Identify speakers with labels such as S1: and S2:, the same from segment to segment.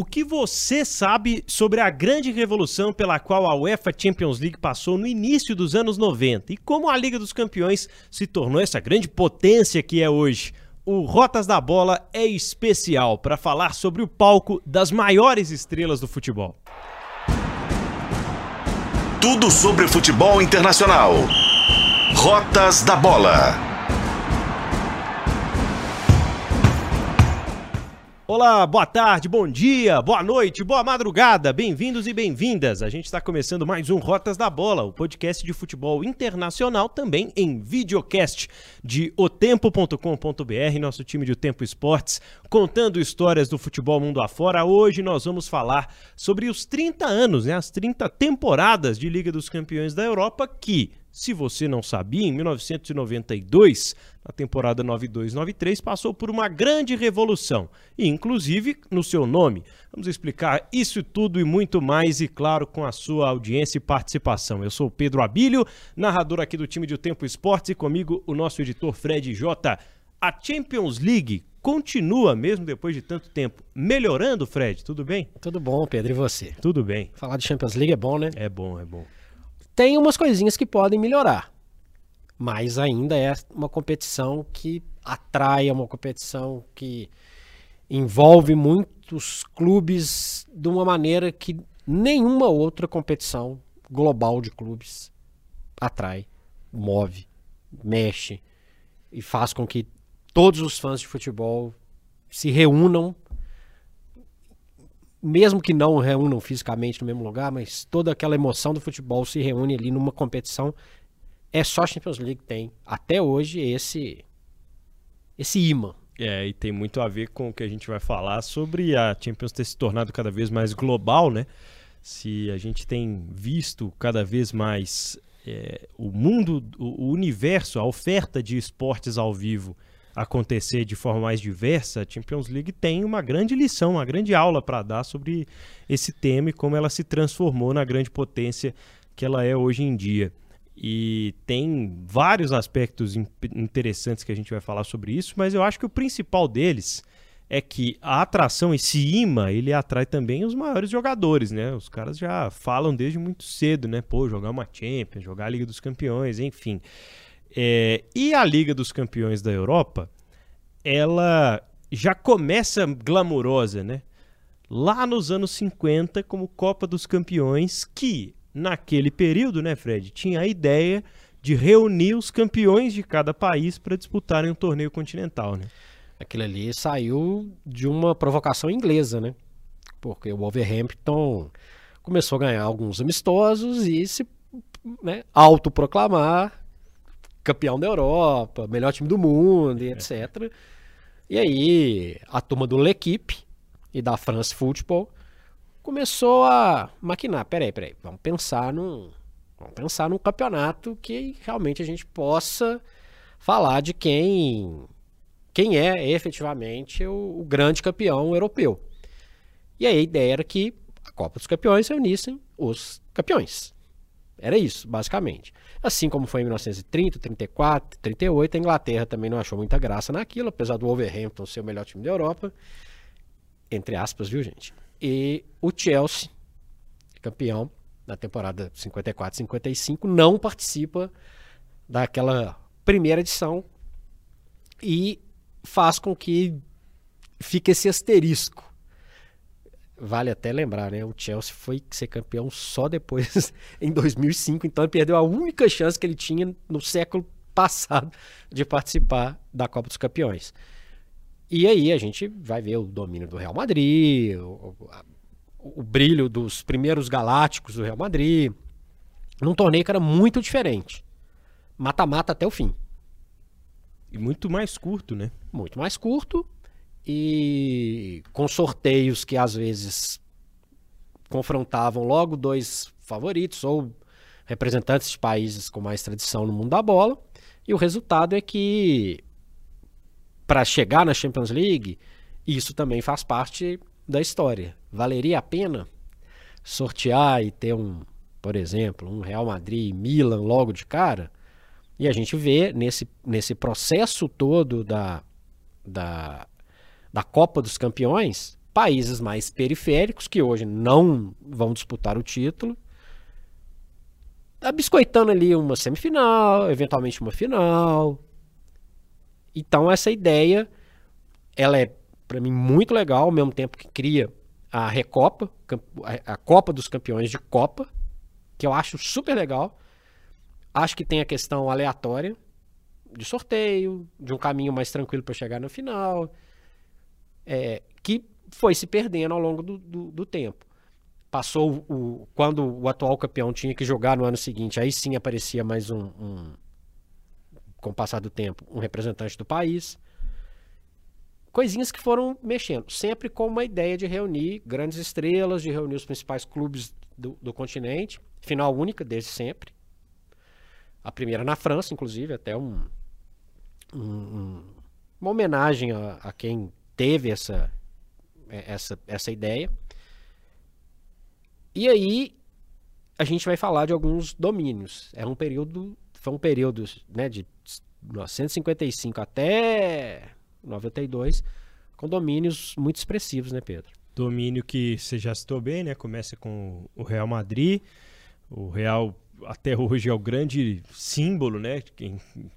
S1: O que você sabe sobre a grande revolução pela qual a UEFA Champions League passou no início dos anos 90 e como a Liga dos Campeões se tornou essa grande potência que é hoje? O Rotas da Bola é especial para falar sobre o palco das maiores estrelas do futebol.
S2: Tudo sobre futebol internacional. Rotas da Bola.
S1: Olá, boa tarde, bom dia, boa noite, boa madrugada, bem-vindos e bem-vindas. A gente está começando mais um Rotas da Bola, o podcast de futebol internacional, também em videocast de otempo.com.br, nosso time de O Tempo Esportes, contando histórias do futebol mundo afora. Hoje nós vamos falar sobre os 30 anos, né, as 30 temporadas de Liga dos Campeões da Europa que se você não sabia, em 1992, na temporada 92-93, passou por uma grande revolução, e inclusive no seu nome. Vamos explicar isso tudo e muito mais, e claro, com a sua audiência e participação. Eu sou o Pedro Abílio, narrador aqui do time de O Tempo Esportes, e comigo o nosso editor Fred J. A Champions League continua, mesmo depois de tanto tempo, melhorando, Fred? Tudo bem?
S3: Tudo bom, Pedro, e você?
S1: Tudo bem.
S3: Falar de Champions League é bom, né?
S1: É bom, é bom
S3: tem umas coisinhas que podem melhorar. Mas ainda é uma competição que atrai, é uma competição que envolve muitos clubes de uma maneira que nenhuma outra competição global de clubes atrai, move, mexe e faz com que todos os fãs de futebol se reúnam mesmo que não reúnam fisicamente no mesmo lugar, mas toda aquela emoção do futebol se reúne ali numa competição. É só a Champions League tem até hoje esse esse imã.
S1: É, e tem muito a ver com o que a gente vai falar sobre a Champions ter se tornado cada vez mais global, né? Se a gente tem visto cada vez mais é, o mundo, o, o universo, a oferta de esportes ao vivo acontecer de forma mais diversa, a Champions League tem uma grande lição, uma grande aula para dar sobre esse tema e como ela se transformou na grande potência que ela é hoje em dia. E tem vários aspectos interessantes que a gente vai falar sobre isso, mas eu acho que o principal deles é que a atração, esse imã, ele atrai também os maiores jogadores, né? Os caras já falam desde muito cedo, né? Pô, jogar uma Champions, jogar a Liga dos Campeões, enfim. É, e a Liga dos Campeões da Europa, ela já começa glamurosa, né? Lá nos anos 50, como Copa dos Campeões, que naquele período, né, Fred, tinha a ideia de reunir os campeões de cada país para disputarem um torneio continental, né?
S3: Aquilo ali saiu de uma provocação inglesa, né? Porque o Wolverhampton começou a ganhar alguns amistosos e se né, autoproclamar campeão da Europa, melhor time do mundo, e etc. E aí a turma do L'Equipe e da France Football começou a maquinar. Peraí, peraí, vamos pensar num, vamos pensar num campeonato que realmente a gente possa falar de quem quem é efetivamente o, o grande campeão europeu. E aí a ideia era que a Copa dos Campeões reunissem os campeões. Era isso, basicamente. Assim como foi em 1930, 34, 38, a Inglaterra também não achou muita graça naquilo, apesar do Wolverhampton ser o melhor time da Europa. Entre aspas, viu, gente? E o Chelsea, campeão na temporada 54-55, não participa daquela primeira edição e faz com que fique esse asterisco Vale até lembrar, né? O Chelsea foi ser campeão só depois, em 2005, então ele perdeu a única chance que ele tinha no século passado de participar da Copa dos Campeões. E aí a gente vai ver o domínio do Real Madrid, o, o, o brilho dos primeiros galácticos do Real Madrid, num torneio que era muito diferente. Mata-mata até o fim.
S1: E muito mais curto, né?
S3: Muito mais curto e com sorteios que às vezes confrontavam logo dois favoritos ou representantes de países com mais tradição no mundo da bola. E o resultado é que para chegar na Champions League, isso também faz parte da história. Valeria a pena sortear e ter um, por exemplo, um Real Madrid e Milan logo de cara? E a gente vê nesse, nesse processo todo da, da da Copa dos Campeões países mais periféricos, que hoje não vão disputar o título, biscoitando ali uma semifinal, eventualmente uma final. Então essa ideia, ela é para mim muito legal, ao mesmo tempo que cria a Recopa, a Copa dos Campeões de Copa, que eu acho super legal. Acho que tem a questão aleatória de sorteio, de um caminho mais tranquilo para chegar na final, é, que foi se perdendo ao longo do, do, do tempo. Passou o, quando o atual campeão tinha que jogar no ano seguinte, aí sim aparecia mais um, um com o passar do tempo, um representante do país. Coisinhas que foram mexendo, sempre com uma ideia de reunir grandes estrelas, de reunir os principais clubes do, do continente, final única desde sempre. A primeira na França, inclusive, até um, um, uma homenagem a, a, quem teve essa, essa, essa ideia. E aí a gente vai falar de alguns domínios. Era um período, foi um período né, de 1955 até 92, com domínios muito expressivos, né, Pedro?
S1: Domínio que você já citou bem, né? Começa com o Real Madrid. O Real até hoje é o grande símbolo, né?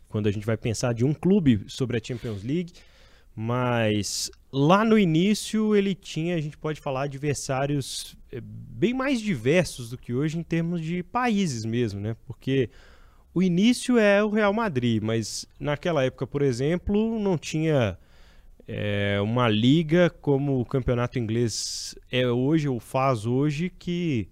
S1: Quando a gente vai pensar de um clube sobre a Champions League. Mas lá no início ele tinha, a gente pode falar, adversários eh, bem mais diversos do que hoje em termos de países mesmo, né? Porque o início é o Real Madrid, mas naquela época, por exemplo, não tinha é, uma liga como o campeonato inglês é hoje ou faz hoje que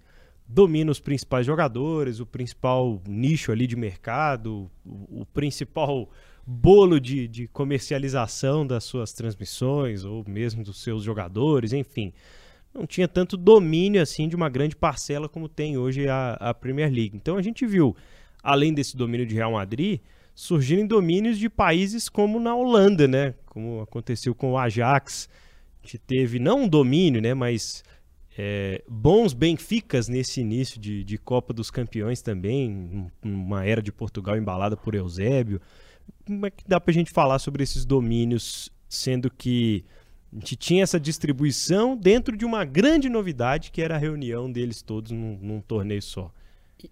S1: domina os principais jogadores, o principal nicho ali de mercado, o, o principal bolo de, de, comercialização das suas transmissões ou mesmo dos seus jogadores, enfim. Não tinha tanto domínio assim de uma grande parcela como tem hoje a, a Premier League. Então a gente viu, além desse domínio de Real Madrid, surgirem domínios de países como na Holanda, né? Como aconteceu com o Ajax. Gente teve não um domínio, né? Mas é, bons Benficas nesse início de, de Copa dos Campeões também, uma era de Portugal embalada por Eusébio. Como é que dá para a gente falar sobre esses domínios, sendo que a gente tinha essa distribuição dentro de uma grande novidade que era a reunião deles todos num, num torneio só?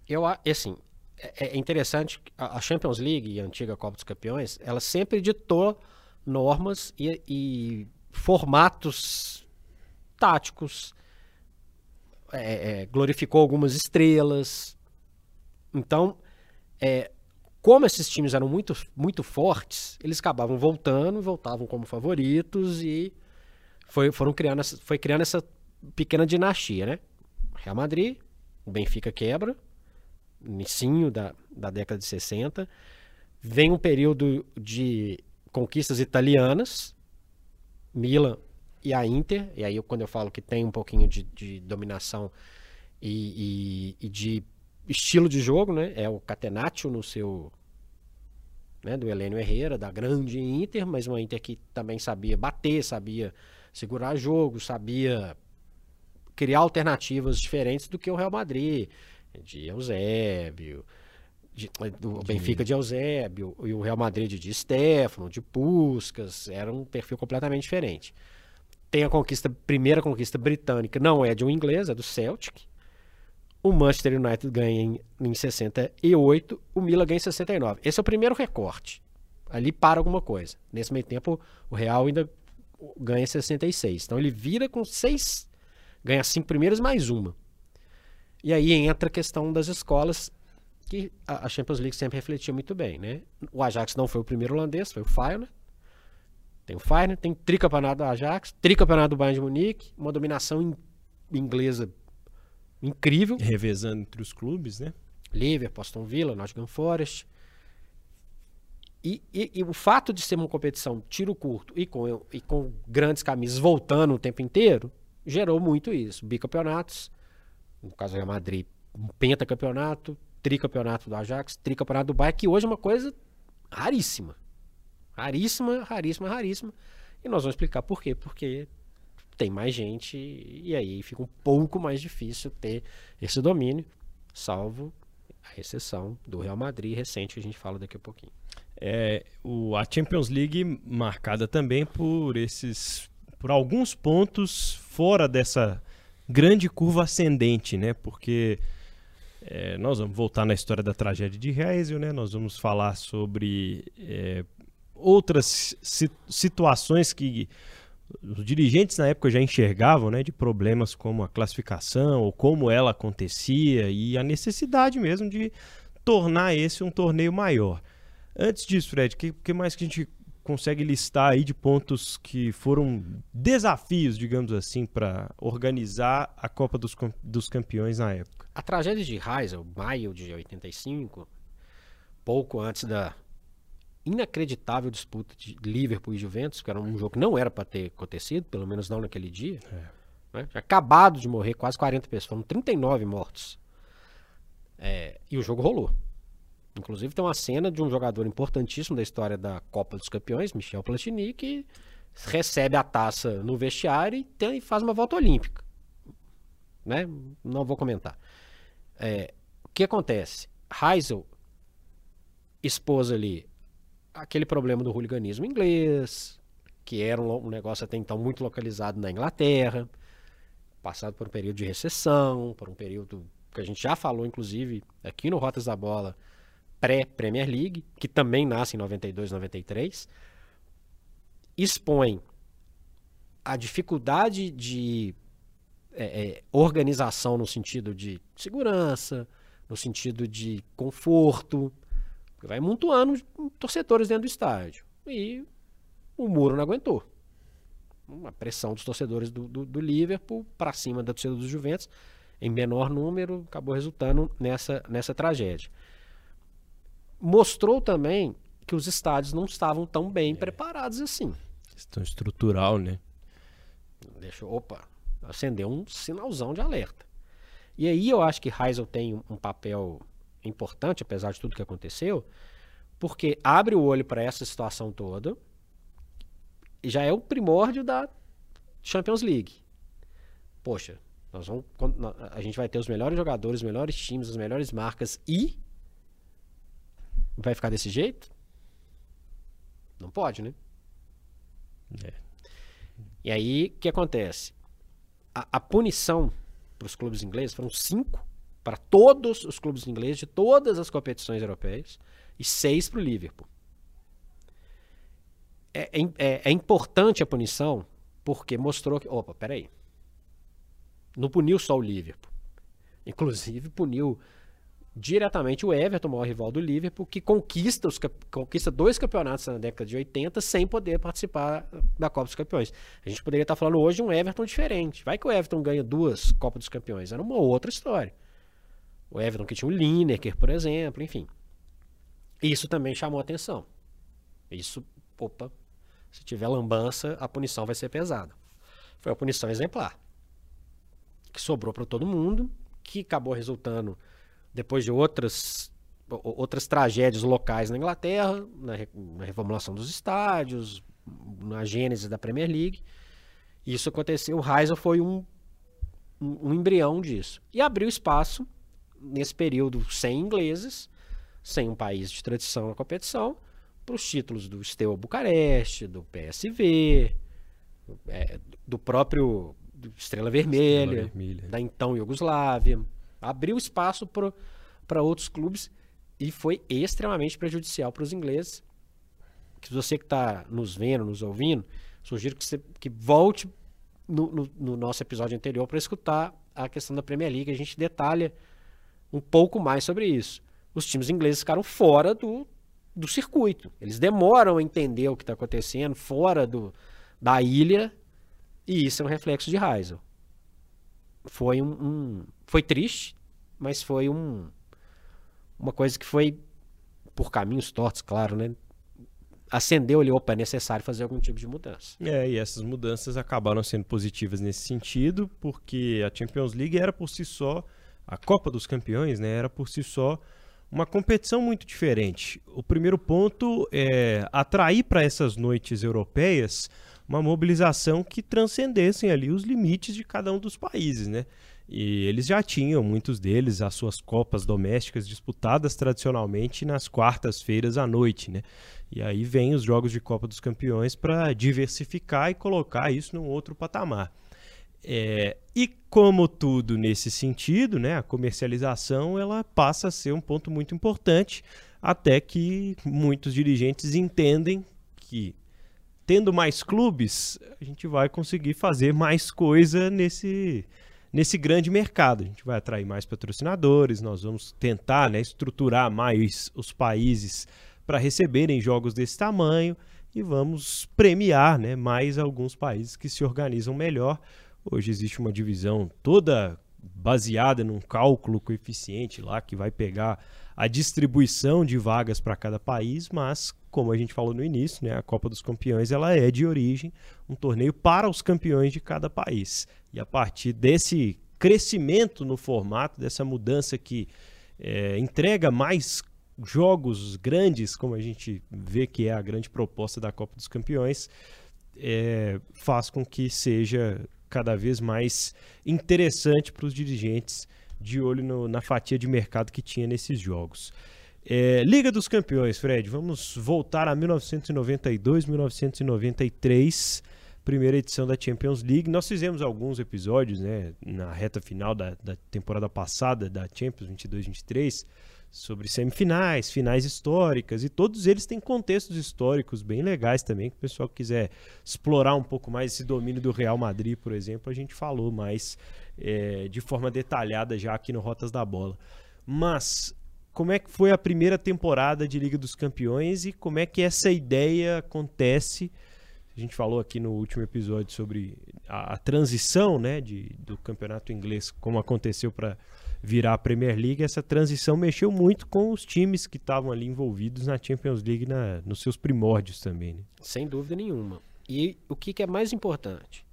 S3: Eu, assim, é, é interessante, a Champions League e a antiga Copa dos Campeões, ela sempre ditou normas e, e formatos táticos, é, é, glorificou algumas estrelas. Então, é, como esses times eram muito, muito fortes, eles acabavam voltando, voltavam como favoritos e foi, foram criando essa, foi criando essa pequena dinastia, né? Real Madrid, o Benfica quebra, início da, da década de 60. Vem um período de conquistas italianas, Milan e a Inter, e aí quando eu falo que tem um pouquinho de, de dominação e, e, e, de estilo de jogo, né? É o Catenaccio no seu. Né, do Helênio Herrera, da grande Inter, mas uma Inter que também sabia bater, sabia segurar jogo, sabia criar alternativas diferentes do que o Real Madrid, de Eusébio, de, do de... Benfica de Eusébio, e o Real Madrid de Stefano, de Puskas, era um perfil completamente diferente. Tem a conquista, primeira conquista britânica, não é de um inglês, é do Celtic. O Manchester United ganha em, em 68, o Milan ganha em 69. Esse é o primeiro recorte. Ali para alguma coisa. Nesse meio tempo, o Real ainda ganha 66. Então ele vira com seis, ganha cinco primeiras mais uma. E aí entra a questão das escolas, que a Champions League sempre refletia muito bem, né? O Ajax não foi o primeiro holandês, foi o Feyenoord. Tem o Feyenoord, tem tricampeonato do Ajax, tricampeonato do Bayern de Munique, uma dominação in inglesa incrível.
S1: Revezando entre os clubes, né?
S3: Liverpool, Aston Villa, Nottingham Forest. E, e, e, o fato de ser uma competição tiro curto e com, e com grandes camisas voltando o tempo inteiro, gerou muito isso. Bicampeonatos, no caso do Real Madrid, um pentacampeonato, tricampeonato do Ajax, tricampeonato do Bayern, que hoje é uma coisa raríssima. Raríssima, raríssima, raríssima. E nós vamos explicar por quê. Porque tem mais gente e aí fica um pouco mais difícil ter esse domínio, salvo a exceção do Real Madrid recente que a gente fala daqui a pouquinho.
S1: É, o, a Champions League marcada também por esses por alguns pontos fora dessa grande curva ascendente, né? Porque é, nós vamos voltar na história da tragédia de Heysel, né? Nós vamos falar sobre é, outras situações que os dirigentes na época já enxergavam, né? De problemas como a classificação ou como ela acontecia e a necessidade mesmo de tornar esse um torneio maior. Antes disso, Fred, o que, que mais que a gente consegue listar aí de pontos que foram desafios, digamos assim, para organizar a Copa dos, dos Campeões na época?
S3: A tragédia de Heysel, maio de 85, pouco antes da inacreditável disputa de Liverpool e Juventus, que era um jogo que não era para ter acontecido, pelo menos não naquele dia. É. Né? acabado de morrer quase 40 pessoas, foram 39 mortos. É, e o jogo rolou. Inclusive tem uma cena de um jogador importantíssimo da história da Copa dos Campeões, Michel Platini, que recebe a taça no vestiário e, tem, e faz uma volta olímpica. Né? Não vou comentar. É, o que acontece? Heisel expôs ali aquele problema do hooliganismo inglês, que era um, um negócio até então muito localizado na Inglaterra, passado por um período de recessão, por um período que a gente já falou, inclusive, aqui no Rotas da Bola, pré-Premier League, que também nasce em 92, 93, expõe a dificuldade de é, é, organização no sentido de segurança, no sentido de conforto, vai amontoando torcedores dentro do estádio. E o muro não aguentou. Uma pressão dos torcedores do, do, do Liverpool para cima da torcida dos Juventus, em menor número, acabou resultando nessa, nessa tragédia mostrou também que os estádios não estavam tão bem é. preparados assim.
S1: Questão estrutural, né?
S3: Deixa, opa, acendeu um sinalzão de alerta. E aí eu acho que Heisel tem um papel importante, apesar de tudo que aconteceu, porque abre o olho para essa situação toda e já é o primórdio da Champions League. Poxa, nós vamos, a gente vai ter os melhores jogadores, os melhores times, as melhores marcas e vai ficar desse jeito? Não pode, né? É. E aí, o que acontece? A, a punição para os clubes ingleses foram cinco para todos os clubes ingleses de todas as competições europeias e seis para o Liverpool. É, é, é, é, importante a punição porque mostrou que. Opa, peraí. Não puniu só o Liverpool. Inclusive puniu diretamente o Everton, o maior rival do Liverpool, que conquista, os, conquista dois campeonatos na década de 80 sem poder participar da Copa dos Campeões. A gente poderia estar falando hoje de um Everton diferente. Vai que o Everton ganha duas Copas dos Campeões. Era uma outra história. O Everton que tinha o Lineker, por exemplo, enfim. Isso também chamou atenção. Isso, opa, se tiver lambança, a punição vai ser pesada. Foi a punição exemplar. Que sobrou para todo mundo, que acabou resultando depois de outras, outras tragédias locais na Inglaterra, na, na reformulação dos estádios, na gênese da Premier League. Isso aconteceu, o Heysel foi um, um, um embrião disso. E abriu espaço, nesse período, sem ingleses, sem um país de tradição na competição, para os títulos do Steaua Bucareste, do PSV, é, do próprio Estrela Vermelha, Estrela Vermelha, da então Iugoslávia abriu espaço para outros clubes e foi extremamente prejudicial para os ingleses. Que você que está nos vendo, nos ouvindo, sugiro que você que volte no, no, no nosso episódio anterior para escutar a questão da Premier League. A gente detalha um pouco mais sobre isso. Os times ingleses ficaram fora do, do circuito. Eles demoram a entender o que está acontecendo fora do, da ilha e isso é um reflexo de Heysel. Foi um, um foi triste, mas foi um, uma coisa que foi por caminhos tortos, claro, né? Acendeu ali, opa, é necessário fazer algum tipo de mudança.
S1: É, e essas mudanças acabaram sendo positivas nesse sentido, porque a Champions League era por si só, a Copa dos Campeões, né, era por si só uma competição muito diferente. O primeiro ponto é atrair para essas noites europeias uma mobilização que transcendessem ali os limites de cada um dos países, né? E eles já tinham, muitos deles, as suas copas domésticas disputadas tradicionalmente nas quartas-feiras à noite, né? E aí vem os jogos de Copa dos Campeões para diversificar e colocar isso num outro patamar. É, e como tudo nesse sentido, né, a comercialização ela passa a ser um ponto muito importante, até que muitos dirigentes entendem que tendo mais clubes, a gente vai conseguir fazer mais coisa nesse, nesse grande mercado. A gente vai atrair mais patrocinadores, nós vamos tentar né, estruturar mais os países para receberem jogos desse tamanho e vamos premiar né, mais alguns países que se organizam melhor. Hoje existe uma divisão toda baseada num cálculo coeficiente lá que vai pegar a distribuição de vagas para cada país, mas como a gente falou no início, né, a Copa dos Campeões ela é de origem um torneio para os campeões de cada país. E a partir desse crescimento no formato, dessa mudança que é, entrega mais jogos grandes, como a gente vê que é a grande proposta da Copa dos Campeões, é, faz com que seja cada vez mais interessante para os dirigentes de olho no, na fatia de mercado que tinha nesses jogos. É, Liga dos Campeões, Fred, vamos voltar a 1992, 1993, primeira edição da Champions League. Nós fizemos alguns episódios né, na reta final da, da temporada passada da Champions 22-23 sobre semifinais, finais históricas, e todos eles têm contextos históricos bem legais também, que o pessoal quiser explorar um pouco mais esse domínio do Real Madrid, por exemplo, a gente falou mais é, de forma detalhada já aqui no Rotas da Bola. Mas como é que foi a primeira temporada de Liga dos Campeões e como é que essa ideia acontece? A gente falou aqui no último episódio sobre a, a transição né, de, do campeonato inglês, como aconteceu para virar a Premier League. Essa transição mexeu muito com os times que estavam ali envolvidos na Champions League na, nos seus primórdios também. Né?
S3: Sem dúvida nenhuma. E o que, que é mais importante?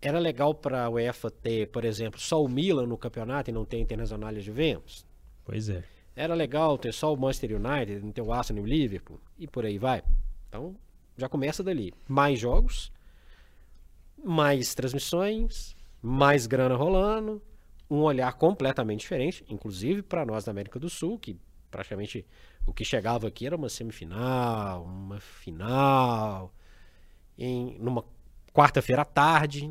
S3: Era legal para a UEFA ter, por exemplo, só o Milan no campeonato e não ter Internacional de Juventus?
S1: Pois é.
S3: Era legal ter só o Manchester United, não ter o Arsenal e o Liverpool, e por aí vai. Então, já começa dali. Mais jogos, mais transmissões, mais grana rolando, um olhar completamente diferente, inclusive para nós da América do Sul, que praticamente o que chegava aqui era uma semifinal, uma final, em numa quarta-feira à tarde,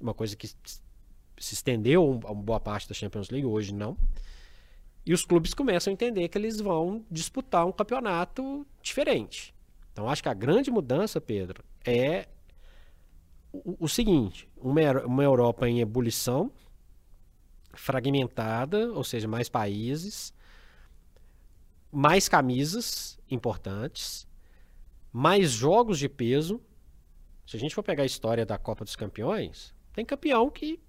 S3: uma coisa que se estendeu a uma boa parte da Champions League, hoje não. E os clubes começam a entender que eles vão disputar um campeonato diferente. Então acho que a grande mudança, Pedro, é o, o seguinte: uma, uma Europa em ebulição, fragmentada, ou seja, mais países, mais camisas importantes, mais jogos de peso. Se a gente for pegar a história da Copa dos Campeões, tem campeão que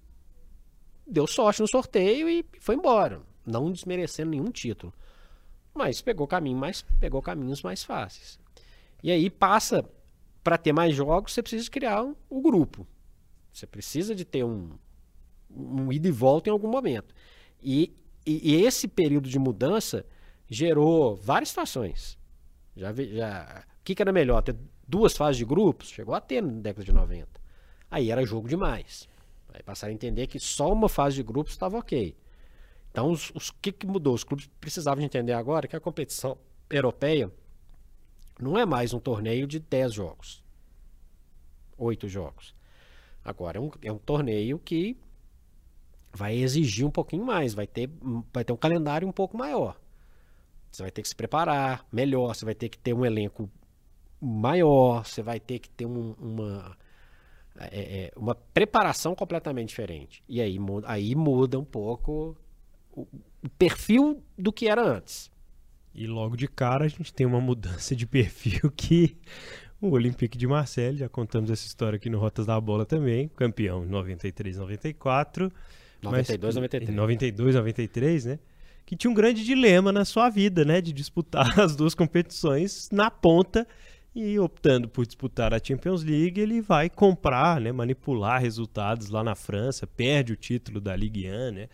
S3: deu sorte no sorteio e foi embora não desmerecendo nenhum título, mas pegou caminho pegou caminhos mais fáceis. E aí passa para ter mais jogos, você precisa criar um, um, grupo. Você precisa de ter um, um ida e volta em algum momento. E, e, e esse período de mudança gerou várias situações. Já, já, o que, que era melhor? Ter duas fases de grupos? Chegou a ter na década de 90. Aí era jogo demais. Aí passaram a entender que só uma fase de grupos estava ok. Então, os, os que, que mudou? Os clubes precisavam de entender agora que a competição europeia não é mais um torneio de 10 jogos, 8 jogos. Agora é um, é um torneio que vai exigir um pouquinho mais, vai ter, vai ter um calendário um pouco maior. Você vai ter que se preparar melhor, você vai ter que ter um elenco maior, você vai ter que ter um, uma, é, é, uma preparação completamente diferente. E aí, aí muda um pouco o, perfil do que era antes.
S1: E logo de cara a gente tem uma mudança de perfil que o Olympique de Marseille, já contamos essa história aqui no Rotas da Bola também, campeão em 93, 94.
S3: 92, 93.
S1: 92, 93, né? Que tinha um grande dilema na sua vida, né? De disputar as duas competições na ponta e optando por disputar a Champions League, ele vai comprar, né? Manipular resultados lá na França, perde o título da Ligue 1, né?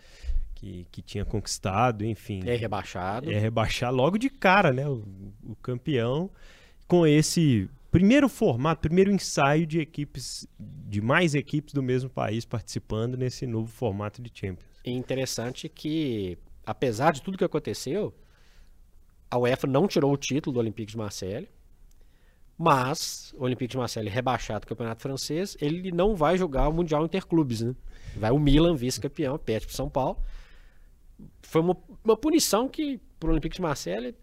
S1: que, que tinha conquistado, enfim.
S3: É rebaixado.
S1: É rebaixar logo de cara, né? O, o campeão com esse primeiro formato, primeiro ensaio de equipes, de mais equipes do mesmo país participando nesse novo formato de Champions.
S3: E interessante que, apesar de tudo que aconteceu, a UEFA não tirou o título do Olympique de Marseille, mas o Olympique de Marseille rebaixado do Campeonato Francês, ele não vai jogar o Mundial Interclubes, né? Vai o Milan, vice-campeão, perde para São Paulo. Foi uma, uma punição que para o Olympique de Marseille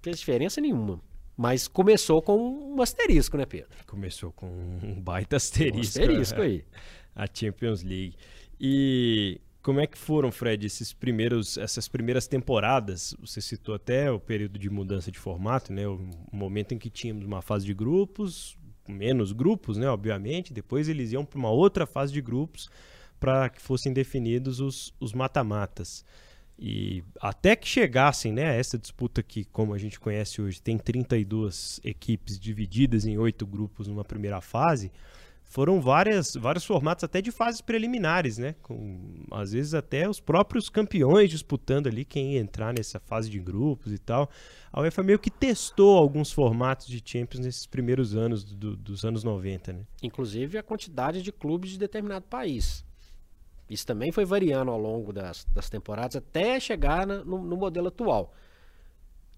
S3: fez diferença nenhuma. Mas começou com um asterisco, né, Pedro?
S1: Começou com um baita asterisco. Um
S3: asterisco aí.
S1: A Champions League. E como é que foram, Fred, esses primeiros, essas primeiras temporadas? Você citou até o período de mudança de formato, né? O momento em que tínhamos uma fase de grupos, menos grupos, né? Obviamente. Depois eles iam para uma outra fase de grupos para que fossem definidos os mata-matas. E até que chegassem, né, essa disputa que, como a gente conhece hoje, tem 32 equipes divididas em oito grupos numa primeira fase, foram várias, vários formatos até de fases preliminares, né? Com, às vezes até os próprios campeões disputando ali quem ia entrar nessa fase de grupos e tal. A UEFA meio que testou alguns formatos de Champions nesses primeiros anos do, dos anos 90, né?
S3: Inclusive a quantidade de clubes de determinado país. Isso também foi variando ao longo das, das temporadas até chegar na, no, no, modelo atual.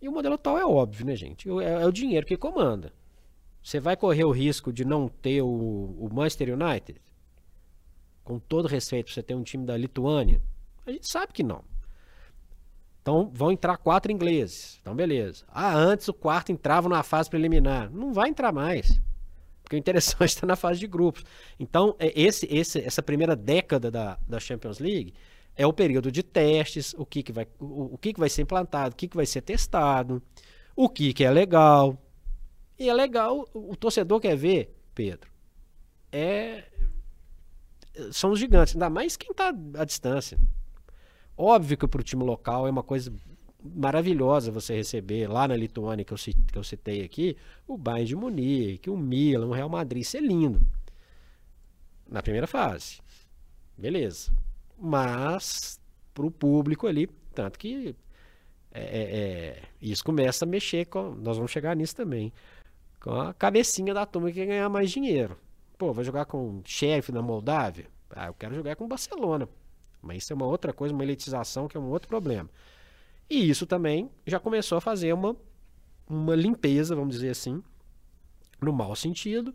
S3: E o modelo atual é óbvio, né, gente? É, é, o dinheiro que comanda. Você vai correr o risco de não ter o, o Manchester United? Com todo respeito, você ter um time da Lituânia? A gente sabe que não. Então vão entrar quatro ingleses. Então, beleza. Ah, antes o quarto entrava na fase preliminar. Não vai entrar mais. Porque o interessante está na fase de grupos. Então, é esse, esse, essa primeira década da, da Champions League é o período de testes, o que, que, vai, o, o que, que vai ser implantado, o que, que vai ser testado, o que, que é legal. E é legal, o, o torcedor quer ver, Pedro, é são os gigantes, ainda mais quem está à distância. Óbvio que para o time local é uma coisa maravilhosa você receber lá na Lituânia, que eu, que eu citei aqui, o Bayern de Munique, o Milan, o Real Madrid. Isso é lindo. Na primeira fase. Beleza. Mas, para o público ali, tanto que é, é, é, isso começa a mexer com. Nós vamos chegar nisso também. Com a cabecinha da turma que quer ganhar mais dinheiro. Pô, vai jogar com o chefe na Moldávia? Ah, eu quero jogar com o Barcelona. Mas isso é uma outra coisa, uma elitização que é um outro problema. E isso também já começou a fazer uma, uma limpeza, vamos dizer assim, no mau sentido,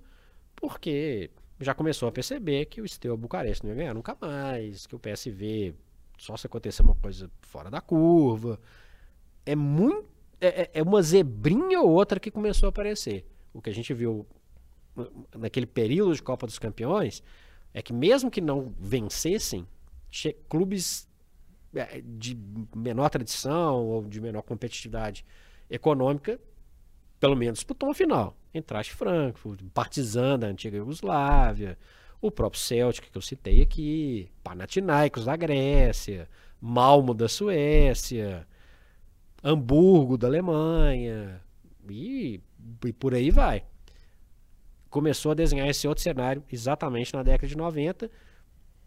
S3: porque já começou a perceber que o Steaua Bucareste não ia ganhar nunca mais, que o PSV só se acontecer uma coisa fora da curva. É muito. É, é, é uma zebrinha ou outra que começou a aparecer. O que a gente viu naquele período de Copa dos Campeões é que mesmo que não vencessem, clubes de menor tradição ou de menor competitividade econômica, pelo menos disputou uma final. Entraste Frankfurt, Partizan da antiga Iugoslávia, o próprio Celtic que eu citei aqui, Panathinaikos da Grécia, Malmo da Suécia, Hamburgo da Alemanha e, e por aí vai. Começou a desenhar esse outro cenário exatamente na década de 90,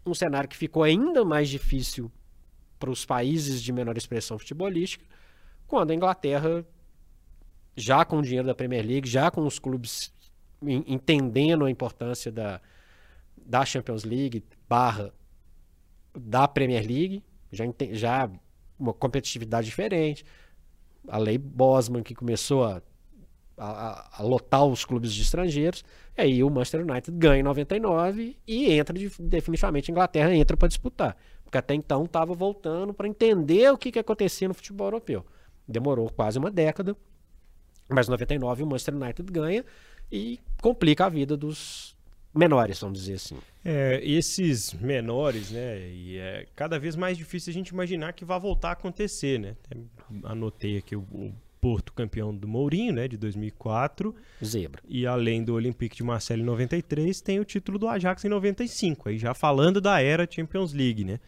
S3: um cenário que ficou ainda mais difícil para os países de menor expressão futebolística, quando a Inglaterra, já com o dinheiro da Premier League, já com os clubes entendendo a importância da, da Champions League barra da Premier League, já, já uma competitividade diferente, a lei Bosman que começou a, a, a, lotar os clubes de estrangeiros, aí o Manchester United ganha em 99 e entra de, definitivamente a Inglaterra entra para disputar. Porque até então estava voltando para entender o que, que acontecia no futebol europeu. Demorou quase uma década, mas em 99 o Manchester United ganha e complica a vida dos menores, vamos dizer assim.
S1: É, esses menores, né? E é cada vez mais difícil a gente imaginar que vai voltar a acontecer, né? Anotei aqui o, o Porto campeão do Mourinho, né, de 2004.
S3: Zebra.
S1: E além do Olympique de Marseille em 93, tem o título do Ajax em 95, aí já falando da era Champions League, né?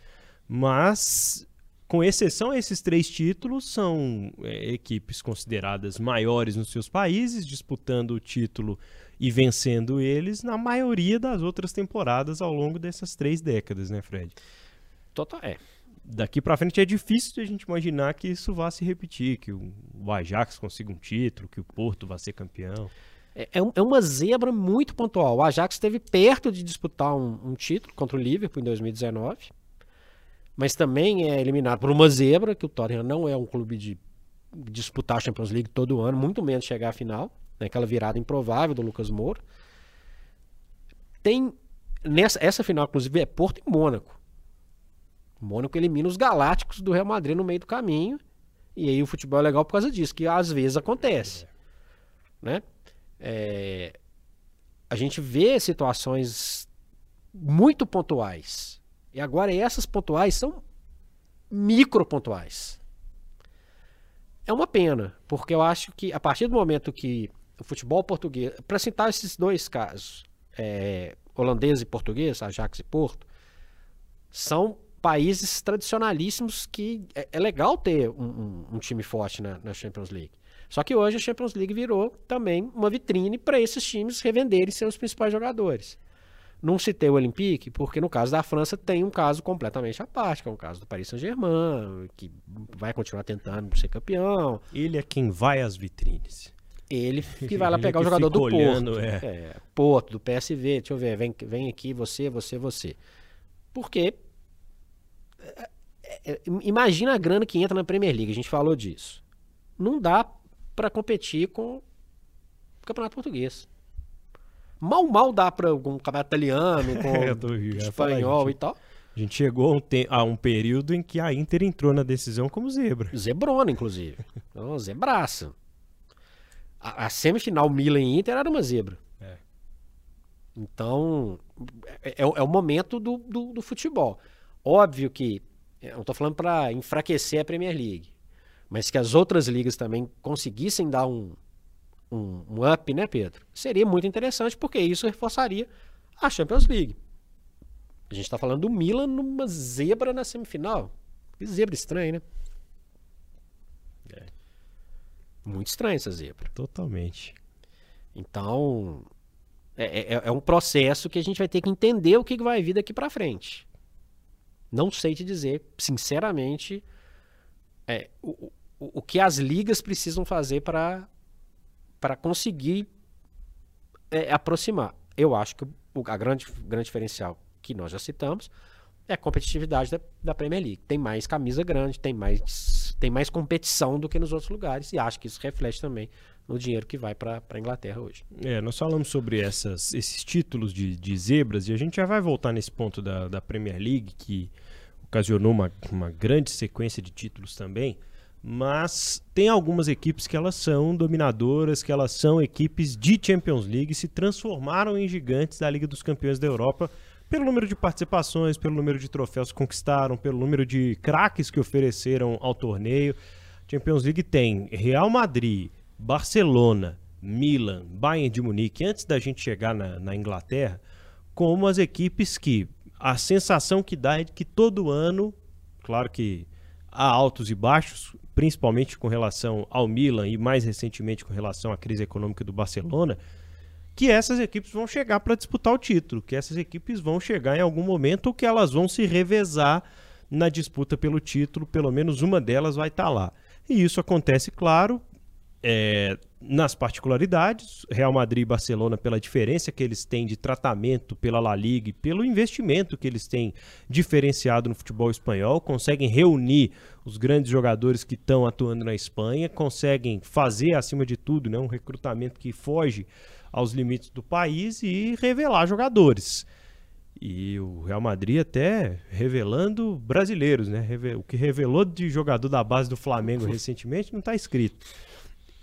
S1: Mas com exceção a esses três títulos, são é, equipes consideradas maiores nos seus países, disputando o título e vencendo eles na maioria das outras temporadas ao longo dessas três décadas, né, Fred?
S3: Total, é
S1: daqui para frente é difícil de a gente imaginar que isso vá se repetir, que o Ajax consiga um título, que o Porto vá ser campeão.
S3: É, é, é uma zebra muito pontual. O Ajax esteve perto de disputar um, um título contra o Liverpool em 2019, mas também é eliminado por uma zebra, que o Tottenham não é um clube de disputar a Champions League todo ano, muito menos chegar à final, né, aquela virada improvável do Lucas Moura. Tem nessa essa final, inclusive, é Porto e Mônaco. O Mônaco elimina os Galácticos do Real Madrid no meio do caminho. E aí o futebol é legal por causa disso, que às vezes acontece. Né? É, a gente vê situações muito pontuais. E agora essas pontuais são micro pontuais. É uma pena, porque eu acho que a partir do momento que o futebol português, para citar esses dois casos, é, holandês e português, Ajax e Porto, são países tradicionalíssimos que é, é legal ter um, um, um time forte na, na, Champions League. Só que hoje a Champions League virou também uma vitrine para esses times revenderem seus principais jogadores. Não citei o Olympique, porque no caso da França tem um caso completamente à parte, que é o caso do Paris Saint-Germain, que vai continuar tentando ser campeão.
S1: Ele é quem vai às vitrines.
S3: Ele que vai lá pegar o jogador do olhando, Porto. É. É, Porto, do PSV, deixa eu ver, vem, vem aqui você, você, você. Porque é, é, imagina a grana que entra na Premier League, a gente falou disso. Não dá para competir com o Campeonato Português. Mal, mal dá para algum campeonato italiano, com é, espanhol e tal.
S1: A gente chegou a um, a um, período em que a Inter entrou na decisão como zebra.
S3: Zebrona, inclusive. Então, zebraça. A, a, semifinal Milan e Inter era uma zebra. É. Então, é, é, é, o momento do, do, do, futebol. Óbvio que, eu não estou falando para enfraquecer a Premier League, mas que as outras ligas também conseguissem dar um, um, um up, né, Pedro? Seria muito interessante, porque isso reforçaria a Champions League. A gente está falando do Milan numa zebra na semifinal. Que zebra estranha, né? É. Muito estranha essa zebra.
S1: Totalmente.
S3: Então, é, é, é, um processo que a gente vai ter que entender o que vai vir daqui para frente. Não sei te dizer, sinceramente, é, o, o, o que as ligas precisam fazer para para conseguir é, aproximar. Eu acho que o a grande, grande diferencial que nós já citamos é a competitividade da, da Premier League. Tem mais camisa grande, tem mais, tem mais competição do que nos outros lugares e acho que isso reflete também no dinheiro que vai para a Inglaterra hoje.
S1: É, nós falamos sobre essas, esses títulos de, de zebras e a gente já vai voltar nesse ponto da, da Premier League que ocasionou uma, uma grande sequência de títulos também mas tem algumas equipes que elas são dominadoras, que elas são equipes de Champions League, se transformaram em gigantes da Liga dos Campeões da Europa pelo número de participações, pelo número de troféus que conquistaram, pelo número de craques que ofereceram ao torneio. Champions League tem Real Madrid, Barcelona, Milan, Bayern de Munique, antes da gente chegar na, na Inglaterra, como as equipes que a sensação que dá é que todo ano, claro que há altos e baixos, principalmente com relação ao Milan e mais recentemente com relação à crise econômica do Barcelona, que essas equipes vão chegar para disputar o título, que essas equipes vão chegar em algum momento ou que elas vão se revezar na disputa pelo título, pelo menos uma delas vai estar tá lá. E isso acontece, claro, é, nas particularidades, Real Madrid e Barcelona, pela diferença que eles têm de tratamento pela La Liga e pelo investimento que eles têm diferenciado no futebol espanhol, conseguem reunir os grandes jogadores que estão atuando na Espanha, conseguem fazer, acima de tudo, né, um recrutamento que foge aos limites do país e revelar jogadores. E o Real Madrid até revelando brasileiros, né? O que revelou de jogador da base do Flamengo recentemente não está escrito.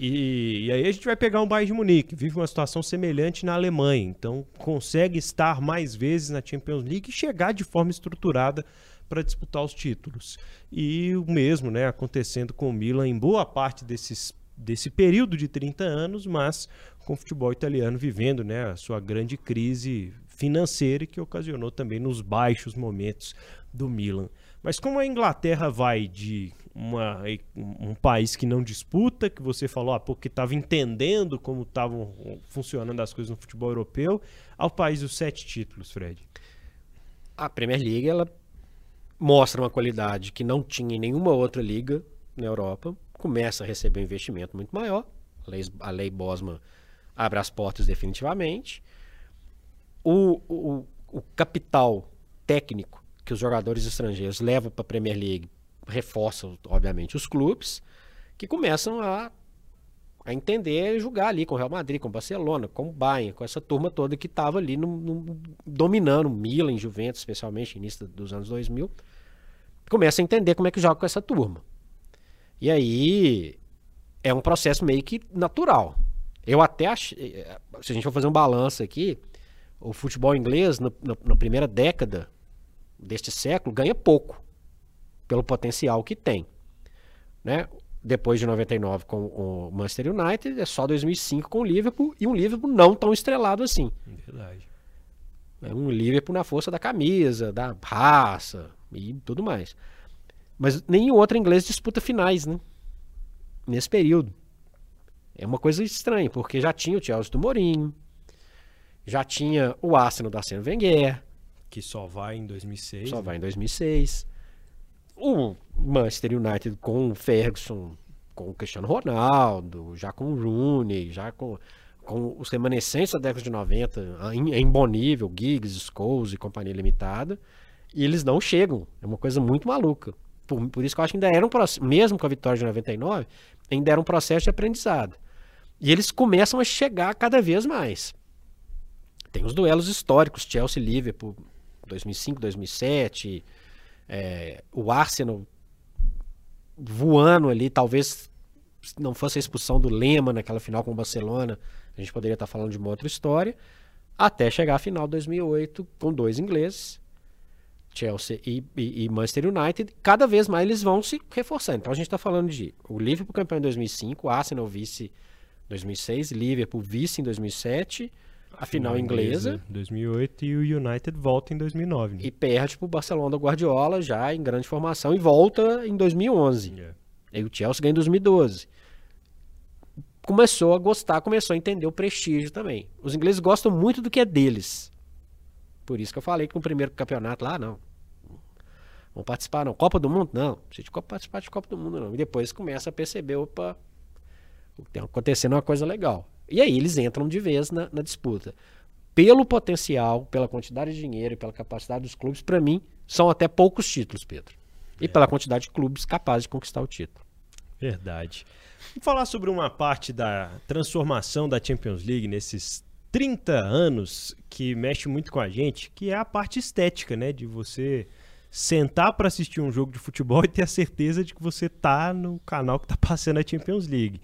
S1: E, e, aí a gente vai pegar um Bayern de Munique, vive uma situação semelhante na Alemanha, então consegue estar mais vezes na Champions League e chegar de forma estruturada para disputar os títulos. E o mesmo, né, acontecendo com o Milan em boa parte desses desse período de 30 anos, mas com o futebol italiano vivendo, né, a sua grande crise financeira que ocasionou também nos baixos momentos do Milan. Mas como a Inglaterra vai de uma, um país que não disputa, que você falou ah, porque estava entendendo como estavam funcionando as coisas no futebol europeu, ao país dos sete títulos, Fred?
S3: A Premier League ela mostra uma qualidade que não tinha em nenhuma outra liga na Europa, começa a receber um investimento muito maior. A lei, a lei Bosman abre as portas definitivamente. O, o, o capital técnico que os jogadores estrangeiros levam para a Premier League reforça, obviamente, os clubes que começam a, a entender e jogar ali com o Real Madrid, com o Barcelona, com o Bayern, com essa turma toda que estava ali no, no, dominando, Milan, Juventus, especialmente, início dos anos 2000, começa a entender como é que joga com essa turma. E aí é um processo meio que natural. Eu até acho, eh, se a gente for fazer um balanço aqui, o futebol inglês, no, no, na primeira década deste século, ganha pouco pelo potencial que tem. Né? Depois de 99 com o Manchester United, é só 2005 com o Liverpool e um Liverpool não tão estrelado assim.
S1: Verdade.
S3: É um Liverpool na força da camisa, da raça e tudo mais. Mas nenhum outro inglês disputa finais, né? Nesse período. É uma coisa estranha, porque já tinha o Chelsea do Mourinho, já tinha o Arsenal da Arsene Wenger.
S1: Que só vai em 2006.
S3: Só
S1: né?
S3: vai em 2006. O Manchester United com o Ferguson, com o Cristiano Ronaldo, já com o Rooney, já com, com os remanescentes da década de 90 em, em bom nível, Giggs, Scholes e companhia limitada. E eles não chegam. É uma coisa muito maluca. Por, por isso que eu acho que ainda era um processo, mesmo com a vitória de 99, ainda era um processo de aprendizado. E eles começam a chegar cada vez mais. Tem os duelos históricos, Chelsea Liverpool, 2005, 2007, é, o Arsenal voando ali, talvez não fosse a expulsão do Lema naquela final com o Barcelona, a gente poderia estar falando de uma outra história, até chegar à final de 2008 com dois ingleses, Chelsea e, e, e, Manchester United, cada vez mais eles vão se reforçando. Então a gente está falando de o Liverpool campeão em 2005, o Arsenal vice em 2006, Liverpool vice em 2007, a, final, inglesa.
S1: 2008 e o United volta em 2009. Né?
S3: E perde para o Barcelona do Guardiola já em grande formação e volta em 2011. Yeah. Aí o Chelsea ganha em 2012. Começou a gostar, começou a entender o prestígio também. Os ingleses gostam muito do que é deles. Por isso que eu falei que no primeiro campeonato lá, não. Vão participar, não. Copa do Mundo? Não. Não precisa de participar de Copa do Mundo, não. E depois começa a perceber, opa, tem acontecendo uma coisa legal. E aí eles entram de vez na, na disputa. Pelo potencial, pela quantidade de dinheiro e pela capacidade dos clubes, para mim, são até poucos títulos, Pedro. E é. pela quantidade de clubes capazes de conquistar o título.
S1: Verdade. Vamos falar sobre uma parte da transformação da Champions League nesses 30 anos que mexe muito com a gente, que é a parte estética, né? De você sentar para assistir um jogo de futebol e ter a certeza de que você tá no canal que tá passando a Champions League.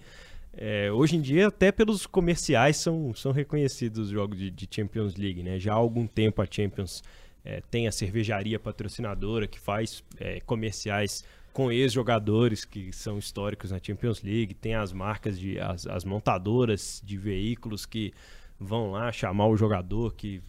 S1: É, hoje em dia, até pelos comerciais, são, são reconhecidos os jogos de, de Champions League. Né? Já há algum tempo a Champions é, tem a cervejaria patrocinadora que faz é, comerciais com ex-jogadores que são históricos na Champions League. Tem as marcas, de as, as montadoras de veículos que vão lá chamar o jogador que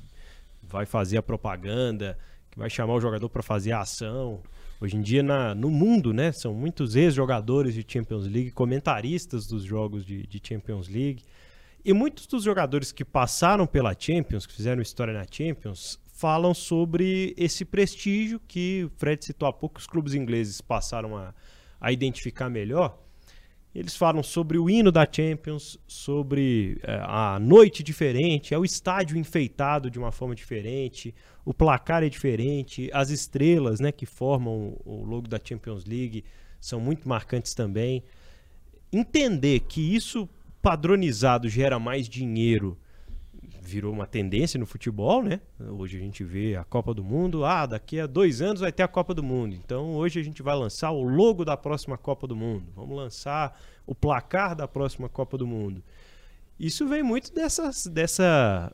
S1: vai fazer a propaganda, que vai chamar o jogador para fazer a ação. Hoje em dia, na, no mundo, né, são muitos ex-jogadores de Champions League, comentaristas dos jogos de, de, Champions League. E muitos dos jogadores que passaram pela Champions, que fizeram história na Champions, falam sobre esse prestígio que o Fred citou há pouco, os clubes ingleses passaram a, a identificar melhor. Eles falam sobre o hino da Champions, sobre é, a noite diferente, é o estádio enfeitado de uma forma diferente, o placar é diferente, as estrelas né, que formam o logo da Champions League são muito marcantes também. Entender que isso padronizado gera mais dinheiro virou uma tendência no futebol, né? Hoje a gente vê a Copa do Mundo. Ah, daqui a dois anos vai ter a Copa do Mundo. Então hoje a gente vai lançar o logo da próxima Copa do Mundo. Vamos lançar o placar da próxima Copa do Mundo. Isso vem muito dessas, dessa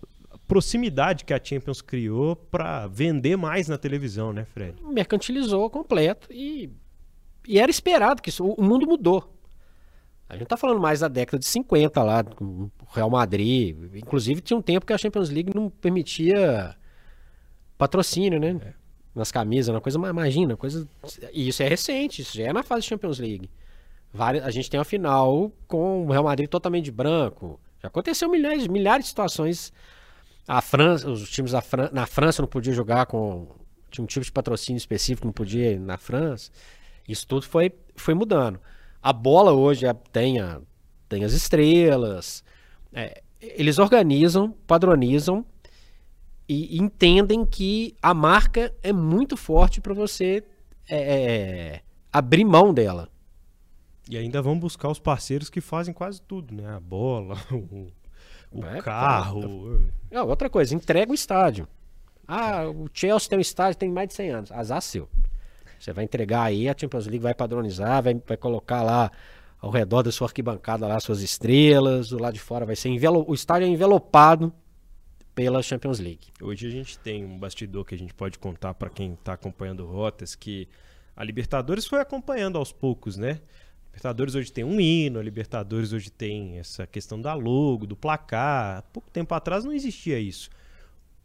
S1: proximidade que a Champions criou para vender mais na televisão, né, Fred?
S3: Mercantilizou completo e, e era esperado que isso, o mundo mudou. A gente tá falando mais da década de 50 lá, com o Real Madrid. Inclusive tinha um tempo que a Champions League não permitia patrocínio, né? É. Nas camisas, uma coisa, imagina, coisa. E isso é recente, isso já é na fase de Champions League. Várias, a gente tem uma final com o Real Madrid totalmente de branco. Já aconteceu milhares, milhares de situações. A França, os times Fran na França não podiam jogar com. Tinha um tipo de patrocínio específico, não podia ir na França. Isso tudo foi, foi mudando. A bola hoje é, tem, a, tem as estrelas. É, eles organizam, padronizam e entendem que a marca é muito forte para você é, é, abrir mão dela.
S1: E ainda vão buscar os parceiros que fazem quase tudo, né? A bola, o, o
S3: É,
S1: carro.
S3: Ah, outra coisa, entrega o estádio. Ah, o Chelsea tem um estádio tem mais de 100 anos. Azar seu. Você vai entregar aí, a Champions League vai padronizar, vai, vai colocar lá ao redor da sua arquibancada lá suas estrelas, do lado de fora vai ser envelo... o estádio é envelopado pela Champions League.
S1: Hoje a gente tem um bastidor que a gente pode contar para quem está acompanhando rotas que a Libertadores foi acompanhando aos poucos, né? Libertadores hoje tem um hino, a Libertadores hoje tem essa questão da logo, do placar. Pouco tempo atrás não existia isso.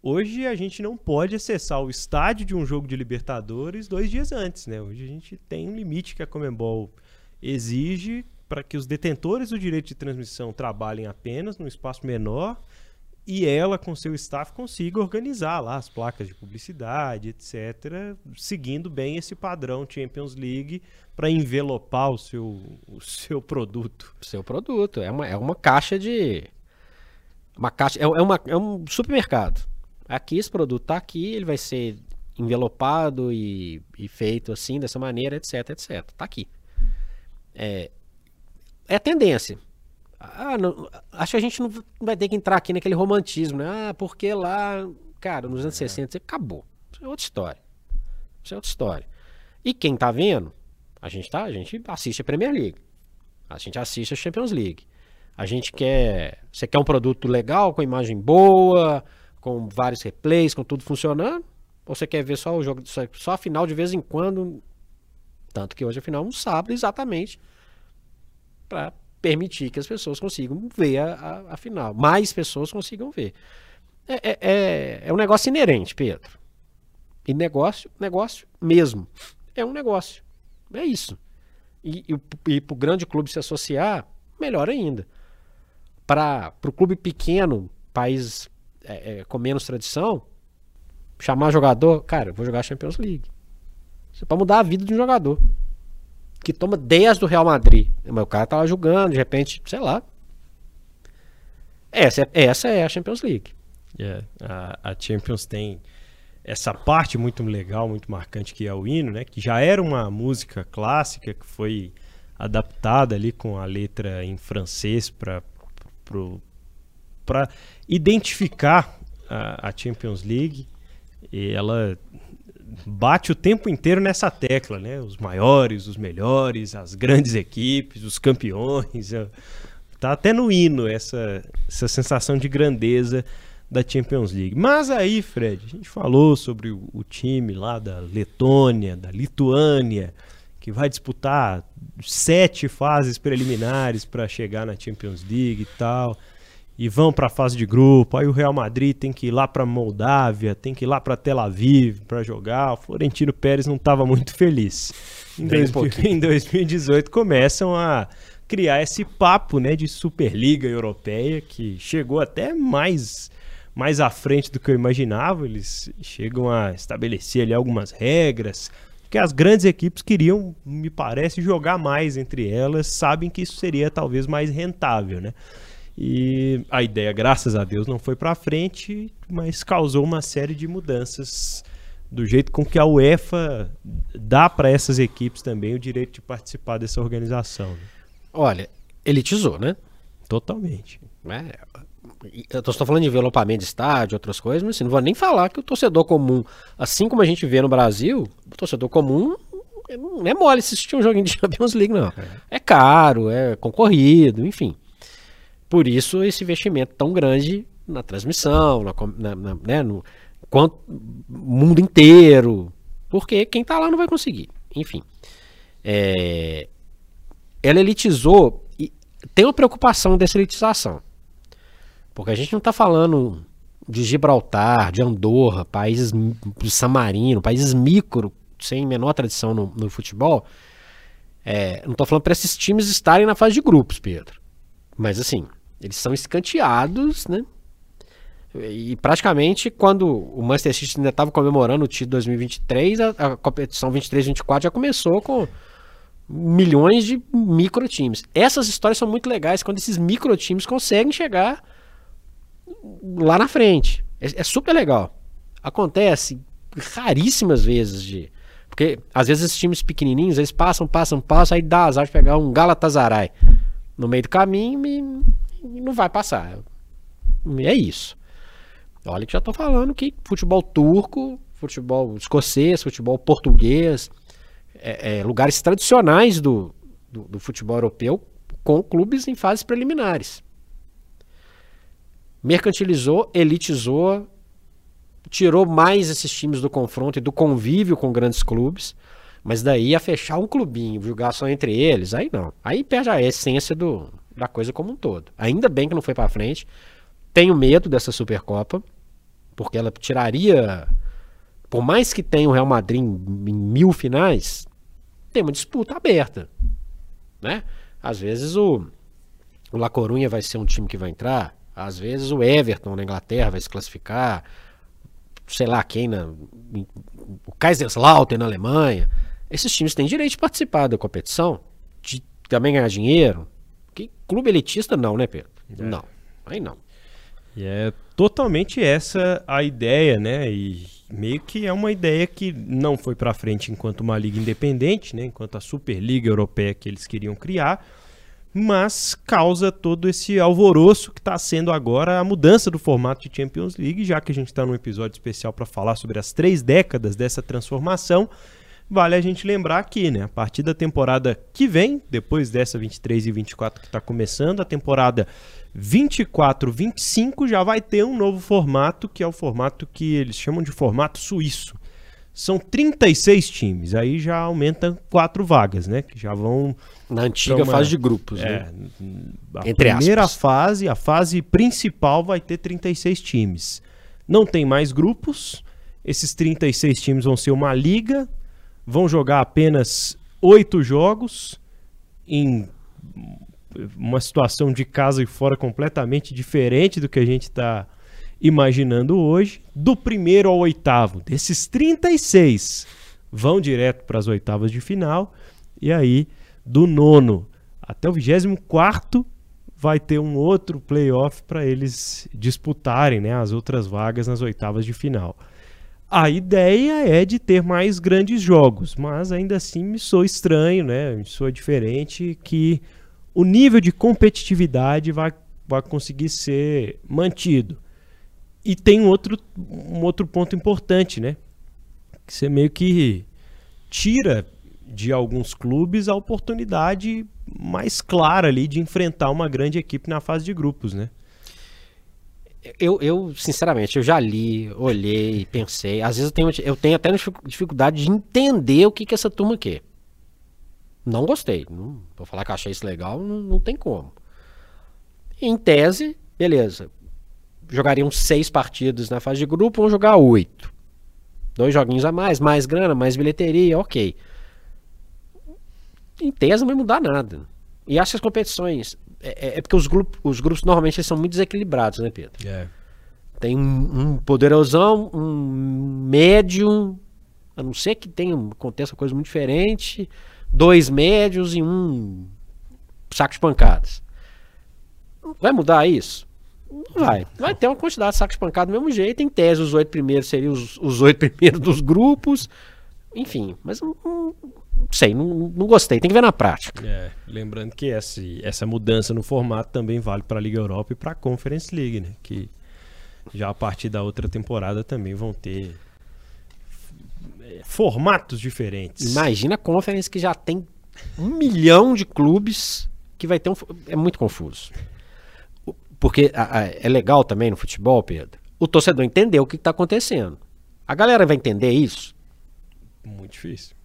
S1: Hoje a gente não pode acessar o estádio de um jogo de Libertadores dois dias antes, né? Hoje a gente tem um limite que a Comembol exige para que os detentores do direito de transmissão trabalhem apenas num espaço menor e ela, com seu staff, consiga organizar lá as placas de publicidade, etc., seguindo bem esse padrão Champions League para envelopar o seu, o seu produto.
S3: Seu produto. É uma, é uma caixa de. Uma caixa. É, é, uma, é um supermercado. Aqui esse produto tá aqui, ele vai ser envelopado e, e feito assim, dessa maneira, etc, etc. Tá aqui. É, é tendência. Ah, não, acho que a gente não vai ter que entrar aqui naquele romantismo, né? Ah, porque lá, cara, nos anos 60, acabou. Isso é outra história. Isso é outra história. E quem tá vendo, a gente tá, a gente assiste a Premier League. A gente assiste a Champions League. A gente quer, você quer um produto legal, com imagem boa, com vários replays, com tudo funcionando, ou você quer ver só o jogo, só, só a final de vez em quando, tanto que hoje a final é um sábado exatamente para permitir que as pessoas consigam ver a, a, a final. Mais pessoas consigam ver. É, é, é, é um negócio inerente, Pedro. E negócio, negócio mesmo. É um negócio. É isso. E, e, e para o grande clube se associar, melhor ainda. Para o clube pequeno, país é, é, com menos tradição, chamar jogador, cara, eu vou jogar Champions League. Você pode mudar a vida de um jogador que toma 10 do Real Madrid. Mas o cara tá lá jogando, de repente, sei lá. Essa é, essa é a Champions League.
S1: Yeah, a, a Champions tem essa parte muito legal, muito marcante que é o hino, né? Que já era uma música clássica que foi adaptada ali com a letra em francês para para identificar a, a Champions League. E ela bate o tempo inteiro nessa tecla, né? Os maiores, os melhores, as grandes equipes, os campeões. Tá até no hino essa, essa sensação de grandeza da Champions League. Mas aí, Fred, a gente falou sobre o, o time lá da Letônia, da Lituânia, que vai disputar sete fases preliminares para chegar na Champions League e tal. E vão para a fase de grupo. Aí o Real Madrid tem que ir lá para Moldávia, tem que ir lá para Tel Aviv para jogar. O Florentino Pérez não estava muito feliz. Em,
S3: Nem
S1: 2000
S3: pouquinho.
S1: em 2018 começam a criar esse papo, né, de Superliga Europeia que chegou até mais mais à frente do que eu imaginava. Eles chegam a estabelecer ali algumas regras que as grandes equipes queriam, me parece, jogar mais entre elas, sabem que isso seria talvez mais rentável, né? E a ideia, graças a Deus, não foi para frente, mas causou uma série de mudanças do jeito com que a UEFA dá para essas equipes também o direito de participar dessa organização. né?
S3: Olha, elitizou, né?
S1: Totalmente.
S3: É, Eu estou falando de envelopamento de estádio, outras coisas, mas assim, não vou nem falar que o torcedor comum, assim como a gente vê no Brasil, o torcedor comum não é mole assistir um joguinho de Champions League, não. É caro, é concorrido, enfim. Por isso esse investimento tão grande na transmissão, na, na- né, no quanto, mundo inteiro. Porque quem tá lá não vai conseguir. Enfim. É, ela elitizou e tem uma preocupação dessa elitização. Porque a gente não está falando de Gibraltar, de Andorra, países de San Marino, países micro, sem menor tradição no, no futebol. É, não estou falando para esses times estarem na fase de grupos, Pedro. Mas assim, eles são escanteados, né? E praticamente quando o Manchester City ainda estava comemorando o título de 2023, a, a competição 23-24 já começou com milhões de micro times. Essas histórias são muito legais quando esses micro times conseguem chegar lá na frente. É, é super legal. Acontece raríssimas vezes de. Porque às vezes esses times pequenininhos, eles passam, passam, passam, aí dá azar de pegar um Galatasaray no meio do caminho e não vai passar. É isso. Olha que já estou falando que futebol turco, futebol escocês, futebol português, é, é, lugares tradicionais do, do, do futebol europeu com clubes em fases preliminares. Mercantilizou, elitizou, tirou mais esses times do confronto e do convívio com grandes clubes. Mas daí a fechar um clubinho, jogar só entre eles, aí não. Aí perde a essência do, da coisa como um todo. Ainda bem que não foi para frente. Tenho medo dessa Supercopa, porque ela tiraria. Por mais que tenha o Real Madrid em, mil finais, tem uma disputa aberta. Né? Às vezes o, o La Corunha vai ser um time que vai entrar, às vezes o Everton na Inglaterra vai se classificar, sei lá quem, na, o Kaiserslautern na Alemanha. Esses times têm direito de participar da competição, de também ganhar dinheiro. Clube elitista não, né, Pedro? É. Não, aí não.
S1: E é totalmente essa a ideia, né? E meio que é uma ideia que não foi para frente enquanto uma liga independente, né? Enquanto a Superliga Europeia que eles queriam criar mas causa todo esse alvoroço que está sendo agora a mudança do formato de Champions League, já que a gente está num episódio especial para falar sobre as três décadas dessa transformação. Vale a gente lembrar aqui, né? A partir da temporada que vem, depois dessa 23 e 24 que está começando, a temporada 24-25 já vai ter um novo formato, que é o formato que eles chamam de formato suíço. São 36 times, aí já aumenta quatro vagas, né? Que já vão.
S3: Na antiga uma, fase de grupos,
S1: é, né? A Entre primeira aspas. fase, a fase principal, vai ter 36 times. Não tem mais grupos. Esses 36 times vão ser uma liga, vão jogar apenas oito jogos em uma situação de casa e fora completamente diferente do que a gente está imaginando hoje, do primeiro ao oitavo, desses 36 vão direto para as oitavas de final, e aí do nono até o 24 vai ter um outro playoff para eles disputarem né, as outras vagas nas oitavas de final. A ideia é de ter mais grandes jogos, mas ainda assim me sou estranho, né? Me sou diferente que o nível de competitividade vai, vai conseguir ser mantido. E tem um outro, um outro ponto importante, né? Que você meio que tira de alguns clubes a oportunidade mais clara ali de enfrentar uma grande equipe na fase de grupos, né?
S3: Eu, eu, sinceramente, eu já li, olhei, pensei. Às vezes eu tenho, eu tenho até dificuldade de entender o que, que essa turma quer. Não gostei. Não, vou falar que achei isso legal, não, não tem como. Em tese, beleza jogariam seis partidas na fase de grupo, vão jogar oito. Dois joguinhos a mais, mais grana, mais bilheteria, ok. Em tese não vai mudar nada. E acho que as competições. É, é, é porque os, grupos, os grupos normalmente são muito desequilibrados, né, Pedro?
S1: É.
S3: Tem um, um poderosão, um médio, a não ser que tenha, aconteça coisa muito diferente, dois médios e um saco de pancadas. Vai mudar isso? Não vai. Vai ter uma quantidade de sacos de pancada do mesmo jeito. Em tese, os oito primeiros seriam os, os oito primeiros dos grupos. Enfim, mas não, não sei, não, não, gostei. Tem que ver na prática.
S1: É, lembrando que essa, essa mudança no formato também vale para a Liga Europa e para a Conference League, né? Que já a partir da outra temporada também vão ter é, formatos diferentes.
S3: Imagina a Conference que já tem um milhão de clubes que vai ter um. É muito confuso. Porque a, a, é legal também no futebol, Pedro, o torcedor entender o que está acontecendo. A galera vai entender isso?
S1: Muito difícil.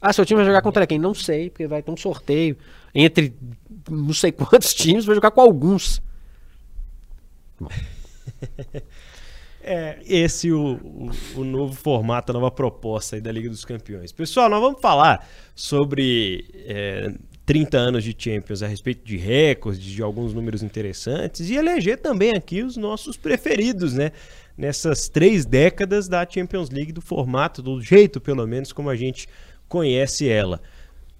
S3: Ah, seu time vai jogar contra quem? Não sei, porque vai ter um sorteio entre não sei quantos times, vai jogar com alguns.
S1: É, esse o, o, o, novo formato, a nova proposta aí da Liga dos Campeões. Pessoal, nós vamos falar sobre é, 30 anos de Champions a respeito de recordes, de alguns números interessantes e eleger também aqui os nossos preferidos, né? Nessas três décadas da Champions League, do formato, do jeito pelo menos como a gente conhece ela.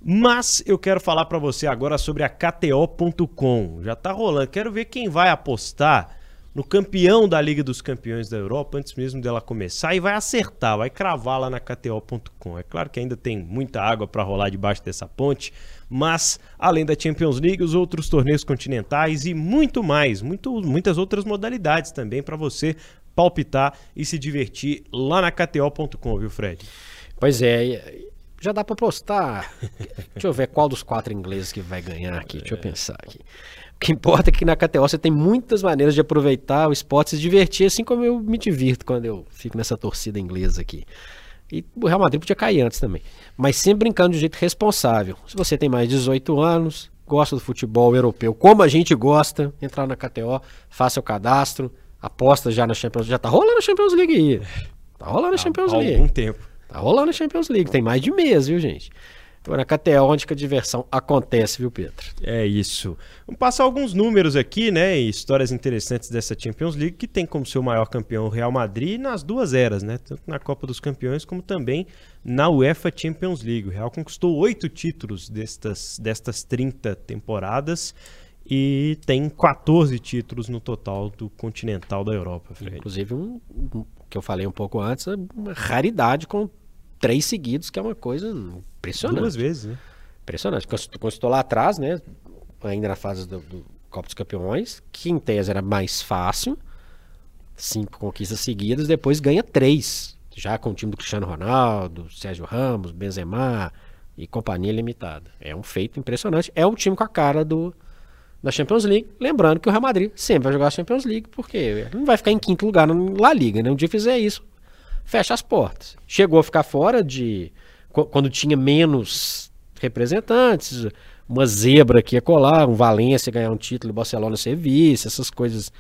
S1: Mas eu quero falar para você agora sobre a KTO.com. Já tá rolando. Quero ver quem vai apostar no campeão da Liga dos Campeões da Europa antes mesmo dela começar e vai acertar, vai cravar lá na KTO.com. É claro que ainda tem muita água para rolar debaixo dessa ponte, mas além da Champions League, os outros torneios continentais e muito mais, muito, muitas outras modalidades também para você palpitar e se divertir lá na KTO.com, viu, Fred?
S3: Pois é, já dá para postar. Deixa eu ver qual dos quatro ingleses que vai ganhar aqui. Deixa eu pensar aqui. O que importa é que na KTO você tem muitas maneiras de aproveitar o esporte e se divertir, assim como eu me divirto quando eu fico nessa torcida inglesa aqui. E o Real Madrid podia cair antes também. Mas sempre brincando de jeito responsável. Se você tem mais de 18 anos, gosta do futebol europeu, como a gente gosta, entrar na KTO, faça o cadastro, aposta já na Champions League. Já tá rolando a Champions League aí. Tá rolando a Champions League.
S1: Há algum tempo.
S3: Tá rolando a Champions League. Tem mais de mês, viu, gente? Agora, KTO, onde que a diversão acontece, viu, Pedro?
S1: É isso. Vamos passar alguns números aqui, né? E histórias interessantes dessa Champions League, que tem como seu maior campeão o Real Madrid nas duas eras, né? Tanto na Copa dos Campeões como também na UEFA Champions League. O Real conquistou oito títulos destas, destas 30 temporadas e tem 14 títulos no total do continental da Europa. Fred.
S3: Inclusive, um, um, que eu falei um pouco antes, uma raridade com três seguidos, que é uma coisa impressionante.
S1: Duas vezes, né?
S3: Impressionante. Quando estou lá atrás, né? Ainda na fase do, do Copa dos Campeões, que em tese era mais fácil, cinco conquistas seguidas, depois ganha três, já com o time do Cristiano Ronaldo, Sérgio Ramos, Benzema e companhia limitada. É um feito impressionante. É o time com a cara do da Champions League, lembrando que o Real Madrid sempre vai jogar a Champions League, porque não vai ficar em quinto lugar na La Liga, né? Um dia fizer isso, fecha as portas. Chegou a ficar fora de. Quando tinha menos representantes, uma zebra que ia colar, um Valência ganhar um título, Barcelona ser vice, essas coisas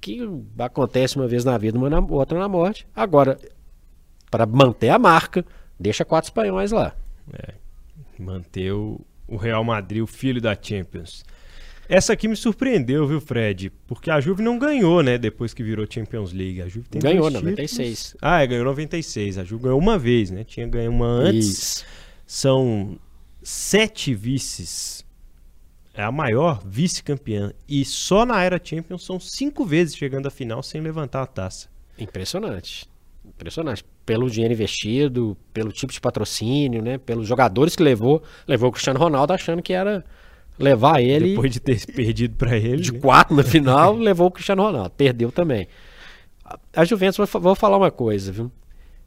S3: que acontecem uma vez na vida, uma na, outra na morte. Agora, para manter a marca, deixa quatro espanhóis lá.
S1: É, manter o, o Real Madrid, o filho da Champions. Essa aqui me surpreendeu, viu, Fred? Porque a Juve não ganhou, né, depois que virou Champions League. A Juve tem
S3: ganhou, 96.
S1: Ah, é, ganhou 96. A Juve ganhou uma vez, né? Tinha ganho uma antes. Isso. São sete vices. É a maior vice-campeã. E só na era Champions são cinco vezes chegando à final sem levantar a taça.
S3: Impressionante. Impressionante. Pelo dinheiro investido, pelo tipo de patrocínio, né? Pelos jogadores que levou. Levou o Cristiano Ronaldo achando que era levar ele.
S1: Depois de ter perdido para ele.
S3: De né? quatro na final, levou o Cristiano Ronaldo. Perdeu também. A Juventus, vou falar uma coisa, viu?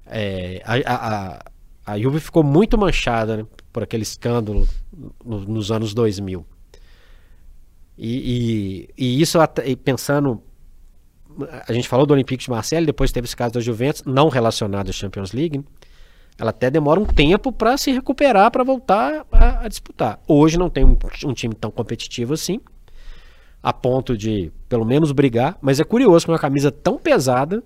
S3: É, a, a, a Juve ficou muito manchada né, por aquele escândalo no, nos anos 2000. E, e, e isso, pensando. A gente falou do Olympique de Marseille, depois teve esse caso da Juventus, não relacionado à Champions League. Né? Ela até demora um tempo para se recuperar, para voltar a, a, disputar. Hoje não tem um, um, time tão competitivo assim, a ponto de pelo menos brigar. Mas é curioso que uma camisa tão pesada,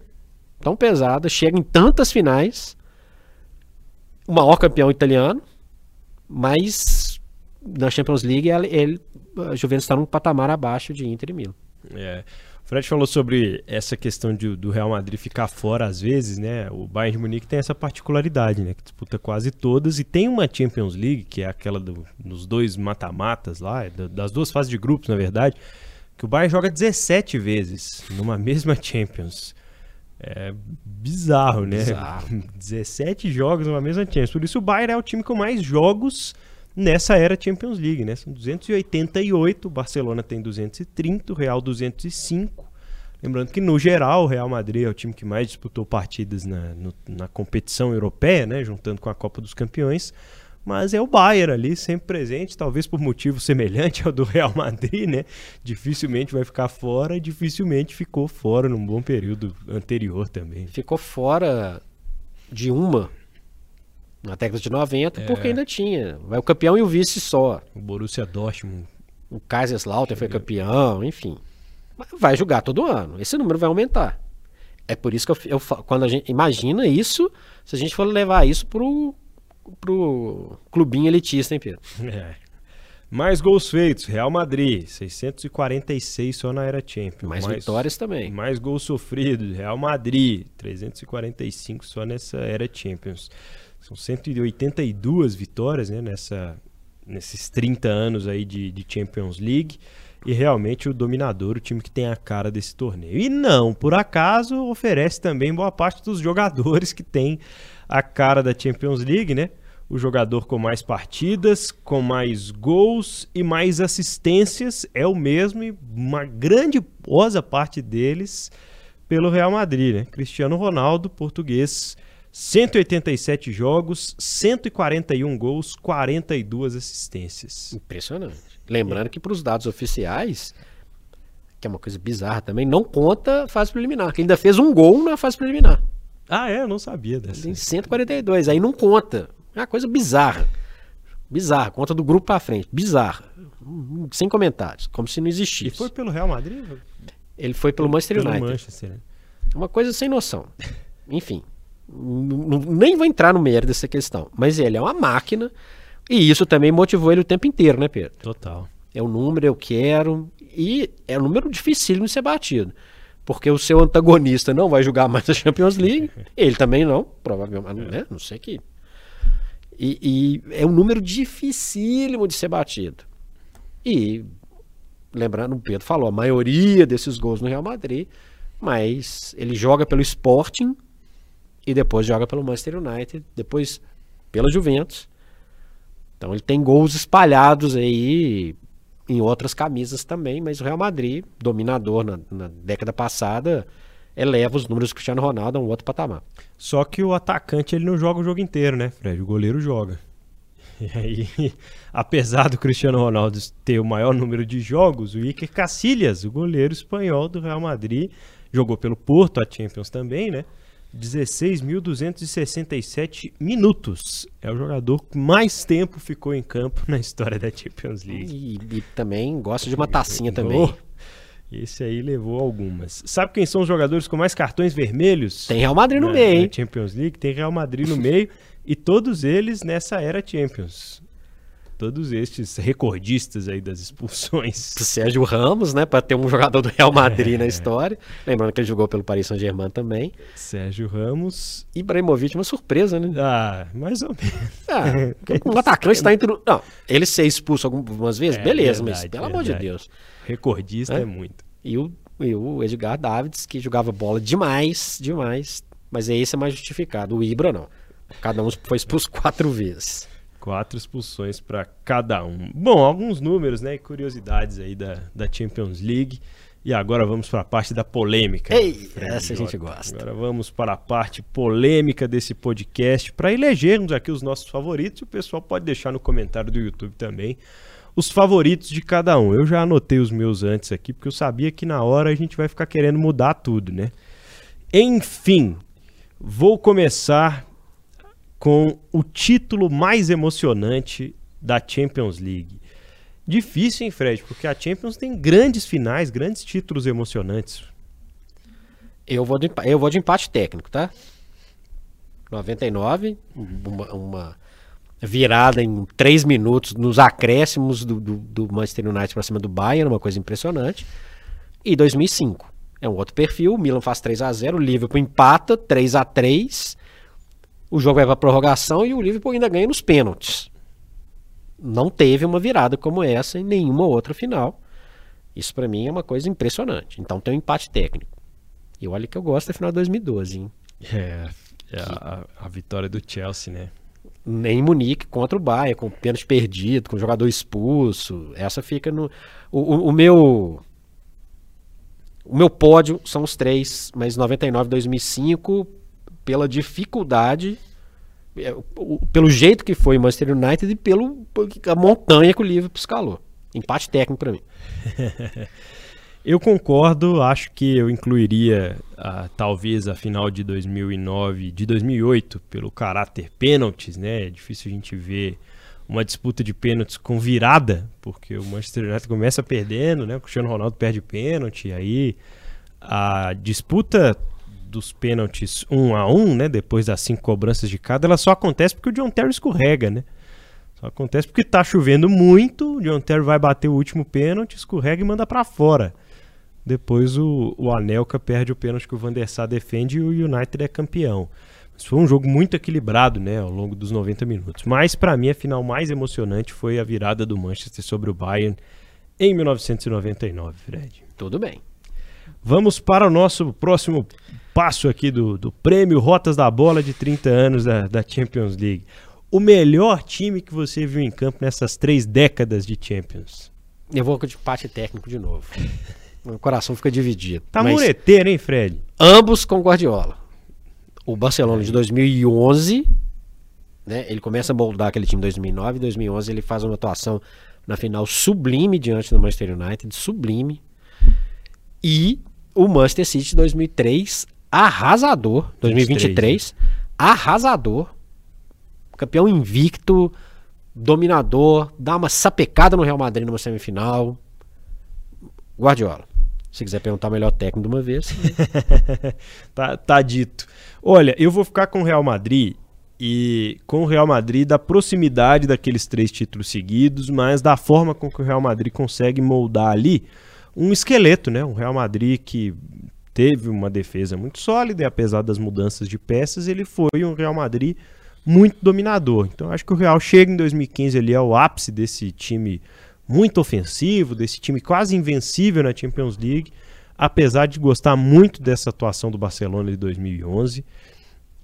S3: tão pesada, chega em tantas finais, o maior campeão italiano, mas na Champions League ele, ele a Juventus está num patamar abaixo de Inter e Milan.
S1: É. Fred falou sobre essa questão de, do Real Madrid ficar fora às vezes, né? O Bayern de Munique tem essa particularidade, né? Que disputa quase todas e tem uma Champions League, que é aquela do, dos dois mata-matas lá, é das duas fases de grupos, na verdade, que o Bayern joga 17 vezes numa mesma Champions. É bizarro, né? Bizarro. 17 jogos numa mesma Champions. Por isso o Bayern é o time com mais jogos nessa era Champions League, né? São 288, o Barcelona tem 230, o Real 205. Lembrando que no geral o Real Madrid é o time que mais disputou partidas na, no, na competição europeia, né? Juntando com a Copa dos Campeões. Mas é o Bayern ali, sempre presente, talvez por motivo semelhante ao do Real Madrid, né? Dificilmente vai ficar fora e dificilmente ficou fora num bom período anterior também.
S3: Ficou fora de uma na década de 90, é. porque ainda tinha. Vai o campeão e o vice só.
S1: O Borussia Dortmund.
S3: O Kaiserslautern foi campeão, enfim. Vai jogar todo ano. Esse número vai aumentar. É por isso que eu, eu quando a gente imagina isso, se a gente for levar isso pro pro clubinho elitista, hein, Pedro? É.
S1: Mais gols feitos, Real Madrid, 646 só na era Champions.
S3: Mais, mais vitórias também.
S1: Mais gols sofridos, Real Madrid, 345 só nessa era Champions. São 182 vitórias né, nessa, nesses 30 anos aí de, de Champions League. e realmente o dominador, o time que tem a cara desse torneio. E não, por acaso, oferece também boa parte dos jogadores que tem a cara da Champions League, né? O jogador com mais partidas, com mais gols e mais assistências é o mesmo e uma grande posa parte deles pelo Real Madrid, né? Cristiano Ronaldo, português, 187 jogos, 141 gols, 42 assistências.
S3: Impressionante. Lembrando que para os dados oficiais, que é uma coisa bizarra também, não conta fase preliminar, que ainda fez um gol na fase preliminar.
S1: Ah, é? Eu não sabia dessa.
S3: Tem 142, aí não conta. É uma coisa bizarra. Bizarra, conta do grupo para frente. Bizarra. Sem comentários, como se não existisse.
S1: E foi pelo Real Madrid?
S3: Ele foi pelo Manchester
S1: pelo
S3: United.
S1: Manchester, né?
S3: Uma coisa sem noção. Enfim, nem vou entrar no mérito dessa questão, mas ele é uma máquina e isso também motivou ele o tempo inteiro, né, Pedro?
S1: Total.
S3: É o número, eu quero, e é um número dificílimo de ser batido. Porque o seu antagonista não vai jogar mais a Champions League, ele também não, provavelmente, né? não sei que. E, e é um número dificílimo de ser batido. E, lembrando, o Pedro falou, a maioria desses gols no Real Madrid, mas ele joga pelo Sporting e depois joga pelo Manchester United, depois pela Juventus. Então ele tem gols espalhados aí em outras camisas também, mas o Real Madrid, dominador na, na década passada, eleva os números do Cristiano Ronaldo a um outro patamar.
S1: Só que o atacante ele não joga o jogo inteiro, né, Fred? O goleiro joga. E aí, apesar do Cristiano Ronaldo ter o maior número de jogos, o Iker Casillas, o goleiro espanhol do Real Madrid, jogou pelo Porto, a Champions também, né? 16.267 minutos. É o jogador que mais tempo ficou em campo na história da Champions League.
S3: E, e também gosta de uma tacinha também.
S1: Esse aí levou algumas. Sabe quem são os jogadores com mais cartões vermelhos?
S3: Tem Real Madrid no
S1: na,
S3: meio, hein?
S1: Champions League, tem Real Madrid no meio e todos eles nessa era Champions todos estes recordistas aí das expulsões.
S3: Sérgio Ramos, né, para ter um jogador do Real Madrid é. na história. Lembrando que ele jogou pelo Paris Saint-Germain também.
S1: Sérgio Ramos.
S3: Ibrahimovic, uma surpresa, né?
S1: Ah, mais ou menos.
S3: Ah, o atacante está entre. Não, ele ser expulso algumas vezes, é, beleza, verdade, mas pelo verdade. amor de Deus.
S1: Recordista é, é muito.
S3: E o, e o Edgar Davids, que jogava bola demais, demais. Mas esse é mais justificado. O Ibra não. Cada um foi expulso quatro vezes.
S1: Quatro expulsões para cada um. Bom, alguns números né, e curiosidades aí da, da Champions League. E agora vamos para a parte da polêmica.
S3: Ei, essa a gente gosta.
S1: Agora vamos para a parte polêmica desse podcast para elegermos aqui os nossos favoritos. O pessoal pode deixar no comentário do YouTube também os favoritos de cada um. Eu já anotei os meus antes aqui porque eu sabia que na hora a gente vai ficar querendo mudar tudo, né? Enfim, vou começar com o título mais emocionante da Champions League. Difícil, hein, Fred? Porque a Champions tem grandes finais, grandes títulos emocionantes.
S3: Eu vou de, eu vou de empate técnico, tá? 99, uma, uma virada em 3 minutos nos acréscimos do, do, do Manchester United para cima do Bayern, uma coisa impressionante. E 2005. É um outro perfil, o Milan faz 3 a 0 o Liverpool empata 3 a 3 o jogo vai para prorrogação e o Liverpool ainda ganha nos pênaltis. Não teve uma virada como essa em nenhuma outra final. Isso para mim é uma coisa impressionante. Então tem um empate técnico. E olha que eu gosto da final de 2012, hein?
S1: É, é a, a, vitória do Chelsea, né?
S3: Em Munique contra o Bayern, com pênalti perdido, com jogador expulso. Essa fica no. O, o, o, meu. O meu pódio são os três, mas 99 2005 pela dificuldade, é, pelo jeito que foi o Manchester United e pelo a montanha que o Liverpool escalou. Empate técnico para mim.
S1: eu concordo, acho que eu incluiria a, talvez a final de 2009, de 2008, pelo caráter pênaltis, né? É difícil a gente ver uma disputa de pênaltis com virada, porque o Manchester United começa perdendo, né? O Cristiano Ronaldo perde pênalti, aí a disputa dos pênaltis um a um, né? Depois das cinco cobranças de cada, ela só acontece porque o John Terry escorrega, né? Só acontece porque tá chovendo muito, o John Terry vai bater o último pênalti, escorrega e manda para fora. Depois o, o Anelka perde o pênalti que o Van der Sar defende e o United é campeão. Mas foi um jogo muito equilibrado, né, ao longo dos 90 minutos. Mas para mim a final mais emocionante foi a virada do Manchester sobre o Bayern em 1999, Fred.
S3: Tudo bem.
S1: Vamos para o nosso próximo passo aqui do, do prêmio Rotas da Bola de 30 anos da, da Champions League. O melhor time que você viu em campo nessas três décadas de Champions?
S3: Eu vou de empate técnico de novo. o coração fica dividido.
S1: Tá mas mureteiro, hein, Fred?
S3: Ambos com Guardiola. O Barcelona de 2011, né, ele começa a moldar aquele time em 2009, em 2011 ele faz uma atuação na final sublime diante do Manchester United, sublime. E o Manchester City 2003, arrasador. 2023, 23, né? arrasador. Campeão invicto, dominador, dá uma sapecada no Real Madrid numa semifinal. Guardiola. Se quiser perguntar o melhor técnico de uma vez.
S1: tá, tá dito. Olha, eu vou ficar com o Real Madrid e com o Real Madrid da proximidade daqueles três títulos seguidos, mas da forma com que o Real Madrid consegue moldar ali um esqueleto, né? Um Real Madrid que teve uma defesa muito sólida e apesar das mudanças de peças, ele foi um Real Madrid muito dominador. Então acho que o Real chega em 2015 ali ao ápice desse time muito ofensivo, desse time quase invencível na Champions League, apesar de gostar muito dessa atuação do Barcelona de 2011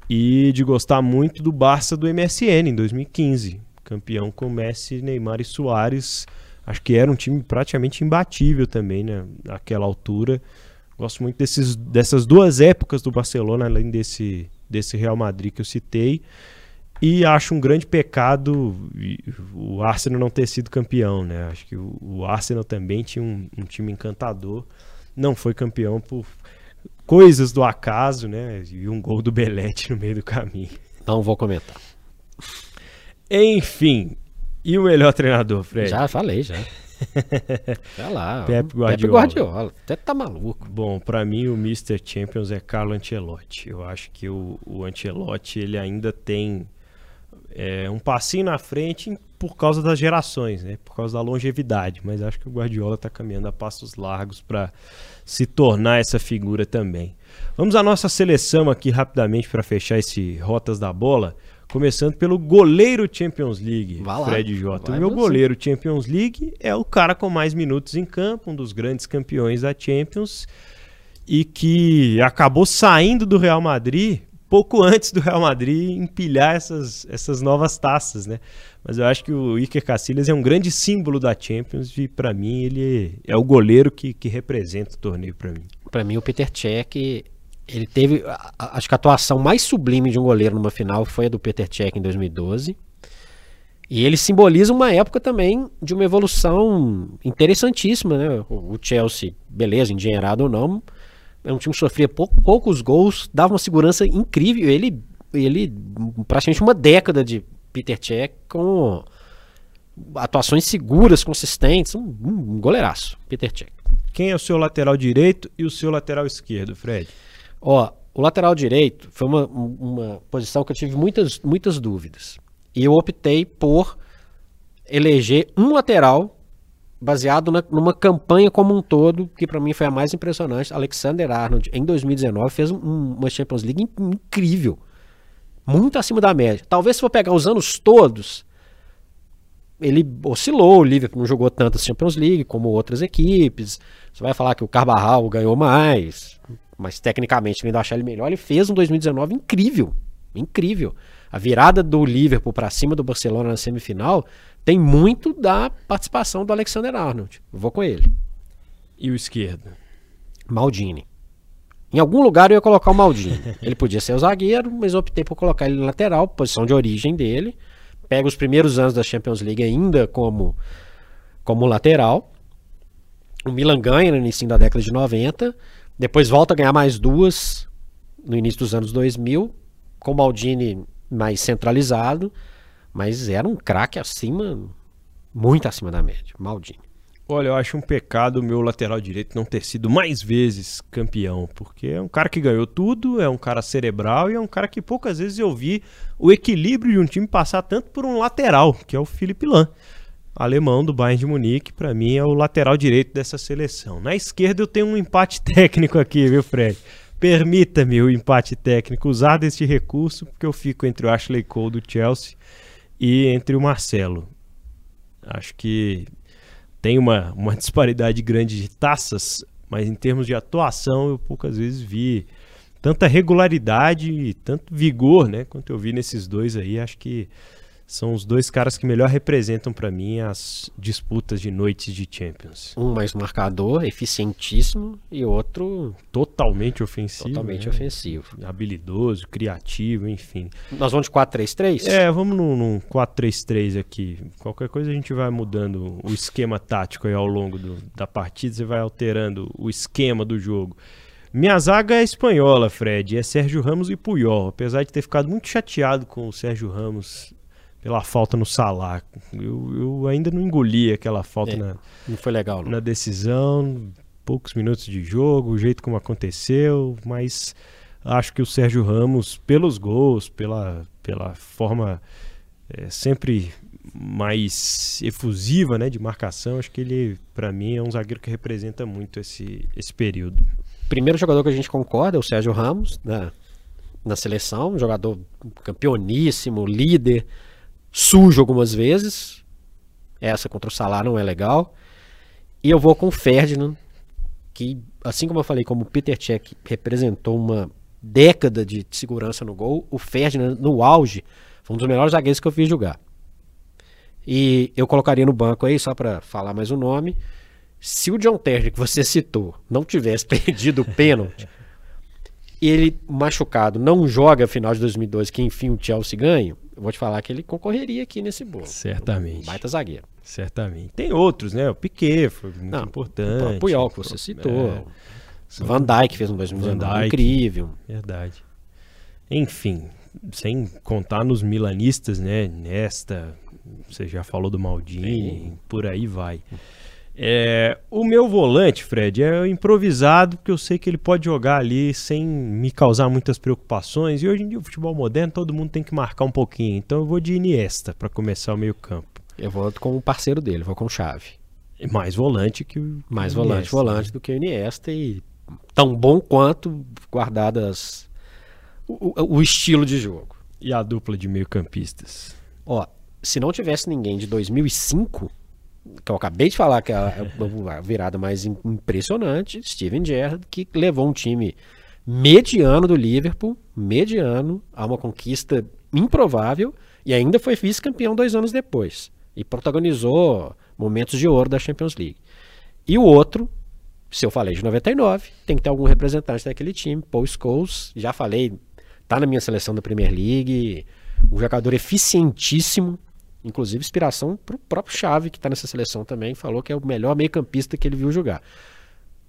S1: e de gostar muito do Barça do MSN em 2015, campeão com Messi, Neymar e Soares acho que era um time praticamente imbatível também, né? Naquela altura. Gosto muito desses, dessas duas épocas do Barcelona, além desse, desse Real Madrid que eu citei. E acho um grande pecado o Arsenal não ter sido campeão, né? Acho que o, Arsenal também tinha um, um, time encantador. Não foi campeão por coisas do acaso, né? E um gol do Belete no meio do caminho.
S3: Não vou comentar.
S1: Enfim, e o melhor treinador, Fred?
S3: Já falei, já. Vai lá.
S1: Pep Guardiola. Pep
S3: Guardiola. Até tá maluco.
S1: Bom, para mim o Mr. Champions é Carlo Ancelotti. Eu acho que o, o Ancelotti ele ainda tem é, um passinho na frente por causa das gerações, né? Por causa da longevidade. Mas acho que o Guardiola está caminhando a passos largos para se tornar essa figura também. Vamos à nossa seleção aqui rapidamente para fechar esse Rotas da Bola. Começando pelo goleiro Champions League, Fred Jota. O meu goleiro Champions League é o cara com mais minutos em campo, um dos grandes campeões da Champions, e que acabou saindo do Real Madrid pouco antes do Real Madrid empilhar essas, essas novas taças, né? Mas eu acho que o Iker Casillas é um grande símbolo da Champions e para mim ele é o goleiro que, que representa o torneio para mim.
S3: Para mim o Peter Cech ele teve, acho que a atuação mais sublime de um goleiro numa final foi a do Peter Cech em 2012. E ele simboliza uma época também de uma evolução interessantíssima, né? O Chelsea, beleza, endinheirado ou não, é um time que sofria pouco, poucos gols, dava uma segurança incrível. Ele, ele praticamente uma década de Peter Cech com atuações seguras, consistentes, um, um goleiraço, Peter Cech.
S1: Quem é o seu lateral direito e o seu lateral esquerdo, Fred?
S3: Ó, o lateral direito foi uma, uma posição que eu tive muitas, muitas dúvidas. E eu optei por eleger um lateral baseado na, numa campanha como um todo, que para mim foi a mais impressionante. Alexander Arnold, em 2019, fez um, uma Champions League incrível. Muito acima da média. Talvez se for pegar os anos todos, ele oscilou, o Liverpool não jogou tantas Champions League como outras equipes. Você vai falar que o Carvajal ganhou mais, mas tecnicamente ainda achar ele melhor. Ele fez um 2019 incrível, incrível. A virada do Liverpool para cima do Barcelona na semifinal tem muito da participação do Alexander Arnold. Eu vou com ele.
S1: E o esquerdo?
S3: Maldini. Em algum lugar eu ia colocar o Maldini. ele podia ser o zagueiro, mas eu optei por colocar ele na lateral, posição de origem dele. Pega os primeiros anos da Champions League ainda como, como lateral. O Milan ganha no início da década de 90 depois volta a ganhar mais duas no início dos anos 2000, com o Maldini mais centralizado, mas era um craque acima, muito acima da média, Maldini.
S1: Olha, eu acho um pecado o meu lateral direito não ter sido mais vezes campeão, porque é um cara que ganhou tudo, é um cara cerebral e é um cara que poucas vezes eu vi o equilíbrio de um time passar tanto por um lateral, que é o Felipe Lan alemão do Bayern de Munique, para mim é o lateral direito dessa seleção. Na esquerda eu tenho um empate técnico aqui, viu, Fred? Permita-me o empate técnico usar deste recurso, porque eu fico entre o Ashley Cole do Chelsea e entre o Marcelo. Acho que tem uma, uma disparidade grande de taças, mas em termos de atuação eu poucas vezes vi tanta regularidade e tanto vigor, né, quanto eu vi nesses dois aí. Acho que são os dois caras que melhor representam para mim as disputas de noites de Champions.
S3: Um mais marcador, eficientíssimo, e outro
S1: totalmente ofensivo.
S3: Totalmente
S1: né?
S3: ofensivo.
S1: Habilidoso, criativo, enfim.
S3: Nós vamos de 4-3-3?
S1: É, vamos num, num 4-3-3 aqui. Qualquer coisa a gente vai mudando o esquema tático aí ao longo do, da partida, você vai alterando o esquema do jogo. Minha zaga é espanhola, Fred, é Sérgio Ramos e Puyol. Apesar de ter ficado muito chateado com o Sérgio Ramos pela falta no Salah. Eu, eu ainda não engoli aquela falta é, na,
S3: não foi legal, não.
S1: na decisão. Poucos minutos de jogo, o jeito como aconteceu, mas acho que o Sérgio Ramos, pelos gols, pela, pela forma é, sempre mais efusiva né, de marcação, acho que ele, para mim, é um zagueiro que representa muito esse, esse período.
S3: Primeiro jogador que a gente concorda é o Sérgio Ramos, né, na seleção, um jogador campeoníssimo, líder, sujo algumas vezes. Essa contra o Salah não é legal. E eu vou com o Ferdinand, que, assim como eu falei, como o Peter Cech representou uma década de segurança no gol, o Ferdinand, no auge, foi um dos melhores zagueiros que eu fiz jogar. E eu colocaria no banco aí, só para falar mais o um nome, se o John Terry, que você citou, não tivesse perdido o pênalti, ele machucado não joga a final de 2012, que enfim o Chelsea ganha, eu vou te falar que ele concorreria aqui nesse bolo.
S1: Certamente. Um
S3: baita zagueiro.
S1: Certamente. Tem outros, né? O Piquet foi muito Não, importante.
S3: O Puyol, que você citou. É, Van Dijk fez um 2019 incrível.
S1: Verdade. Enfim, sem contar nos milanistas, né? Nesta, você já falou do Maldini, por aí vai. É, o meu volante, Fred, é improvisado, porque eu sei que ele pode jogar ali sem me causar muitas preocupações. E hoje em dia, o futebol moderno, todo mundo tem que marcar um pouquinho. Então eu vou de Iniesta para começar o meio-campo.
S3: Eu vou com o parceiro dele, vou com o Chave.
S1: Mais volante que o.
S3: Mais Iniesta, volante, volante né? do que o Iniesta e tão bom quanto guardadas o, o estilo de jogo.
S1: E a dupla de meio-campistas?
S3: Ó, se não tivesse ninguém de 2005 que eu acabei de falar que é a, a virada mais impressionante, Steven Gerrard, que levou um time mediano do Liverpool, mediano, a uma conquista improvável e ainda foi vice-campeão dois anos depois e protagonizou momentos de ouro da Champions League. E o outro, se eu falei de 99, tem que ter algum representante daquele time, Paul Scholes, já falei, tá na minha seleção da Premier League, um jogador eficientíssimo, Inclusive, inspiração para o próprio Chave, que está nessa seleção também, falou que é o melhor meio-campista que ele viu jogar.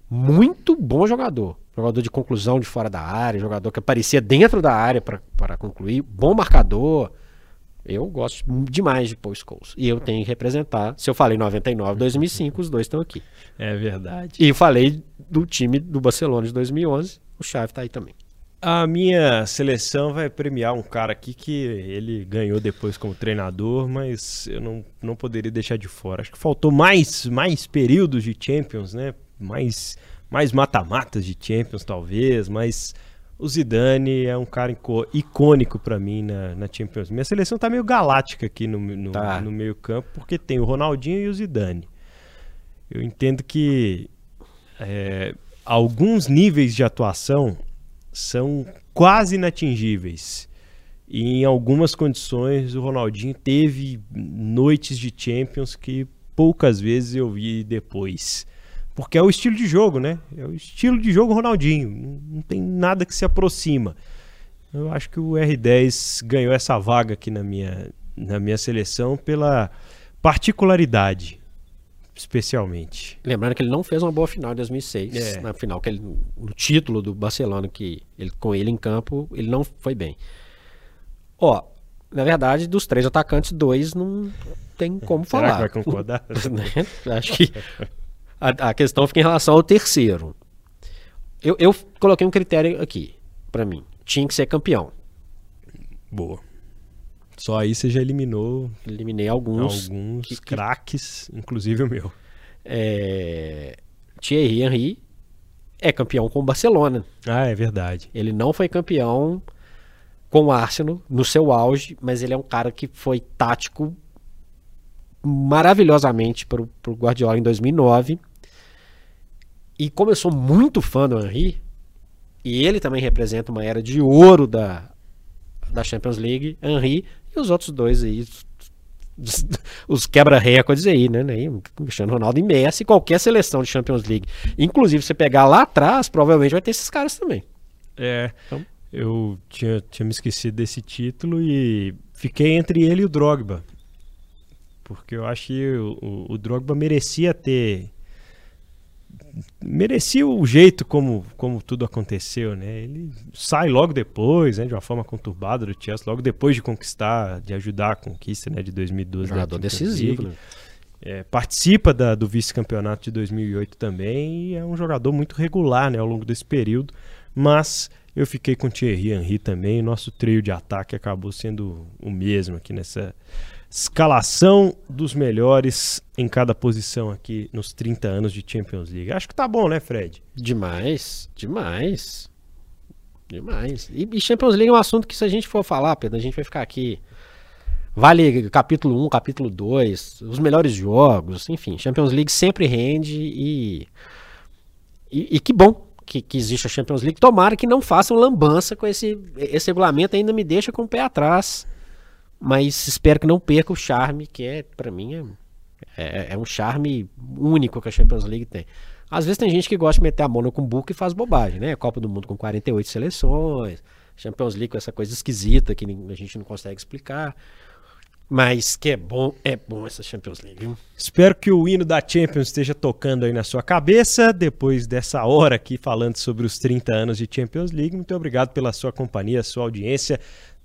S3: Muito bom jogador. Jogador de conclusão de fora da área, jogador que aparecia dentro da área para concluir. Bom marcador. Eu gosto demais de Paul Scholes. E eu tenho que representar. Se eu falei 99, 2005, os dois estão aqui.
S1: É verdade.
S3: E falei do time do Barcelona de 2011. O Chave está aí também.
S1: A minha seleção vai premiar um cara aqui que ele ganhou depois como treinador, mas eu não, não poderia deixar de fora. Acho que faltou mais, mais períodos de Champions, né? Mais mais mata-matas de Champions, talvez, mas o Zidane é um cara icônico para mim na, na, Champions. Minha seleção tá meio galáctica aqui no, no, tá. no meio campo, porque tem o Ronaldinho e o Zidane. Eu entendo que é, alguns níveis de atuação são quase inatingíveis. E em algumas condições o Ronaldinho teve noites de Champions que poucas vezes eu vi depois. Porque é o estilo de jogo, né? É o estilo de jogo Ronaldinho. Não tem nada que se aproxima. Eu acho que o R10 ganhou essa vaga aqui na minha, na minha seleção pela particularidade especialmente.
S3: Lembrando que ele não fez uma boa final em 2006, é. na final que ele no título do Barcelona que ele com ele em campo, ele não foi bem. Ó, na verdade, dos três atacantes, dois não tem como
S1: Será
S3: falar.
S1: Que vai concordar?
S3: né? Acho que a, a, questão fica em relação ao terceiro. Eu, eu coloquei um critério aqui para mim. Tinha que ser campeão.
S1: Boa. Só aí você já eliminou.
S3: Eliminei alguns.
S1: Alguns que, craques, inclusive o meu.
S3: É... Thierry Henry é campeão com o Barcelona.
S1: Ah, é verdade.
S3: Ele não foi campeão com o Arsenal no seu auge, mas ele é um cara que foi tático maravilhosamente para o Guardiola em 2009. E como eu sou muito fã do Henry, e ele também representa uma era de ouro da, da Champions League, Henry e os outros dois aí, os, os quebra-recordes aí, né? Cristiano Ronaldo e Messi, qualquer seleção de Champions League. Inclusive, você pegar lá atrás, provavelmente vai ter esses caras também.
S1: É, então, eu tinha, tinha me esquecido desse título e fiquei entre ele e o Drogba. Porque eu acho que o, o, o Drogba merecia ter merecia o jeito como, como tudo aconteceu, né? Ele sai logo depois, né, de uma forma conturbada do Chelsea, logo depois de conquistar, de ajudar a conquista, né, de 2012.
S3: Jogador decisivo, né?
S1: É, participa da, do vice-campeonato de 2008 também e é um jogador muito regular, né, ao longo desse período. Mas eu fiquei com Thierry Henry também. Nosso trio de ataque acabou sendo o mesmo aqui nessa escalação dos melhores em cada posição aqui nos 30 anos de Champions League. Acho que tá bom, né, Fred?
S3: Demais, demais. Demais. E, e Champions League é um assunto que se a gente for falar, Pedro, a gente vai ficar aqui. Vale capítulo 1, capítulo 2, os melhores jogos, enfim, Champions League sempre rende e. E, e que bom que, que, existe a Champions League. Tomara que não façam lambança com esse, esse regulamento, ainda me deixa com o pé atrás mas espero que não perca o charme que é, para mim, é, é, é, um charme único que a Champions League tem. Às vezes tem gente que gosta de meter a mão no cumbuco e faz bobagem, né? Copa do Mundo com 48 seleções, Champions League com essa coisa esquisita que a gente não consegue explicar. Mas que é bom, é bom essa Champions League.
S1: Espero que o hino da Champions esteja tocando aí na sua cabeça depois dessa hora aqui falando sobre os 30 anos de Champions League. Muito obrigado pela sua companhia, sua audiência.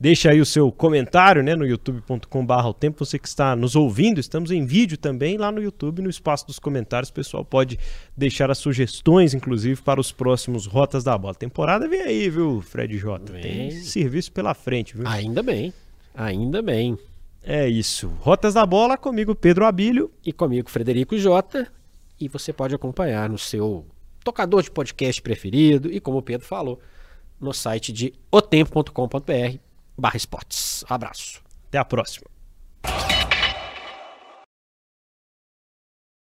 S1: Deixa aí o seu comentário né, no youtube.com.br o tempo. Você que está nos ouvindo, estamos em vídeo também lá no YouTube, no espaço dos comentários. O pessoal pode deixar as sugestões, inclusive, para os próximos Rotas da Bola. temporada vem aí, viu, Fred J? Tem serviço pela frente, viu?
S3: Ainda bem, ainda bem.
S1: É isso. Rotas da Bola comigo, Pedro Abílio.
S3: E comigo, Frederico Jota. E você pode acompanhar no seu tocador de podcast preferido e, como o Pedro falou, no site de otempo.com.br barra esportes. Abraço.
S1: Até a próxima.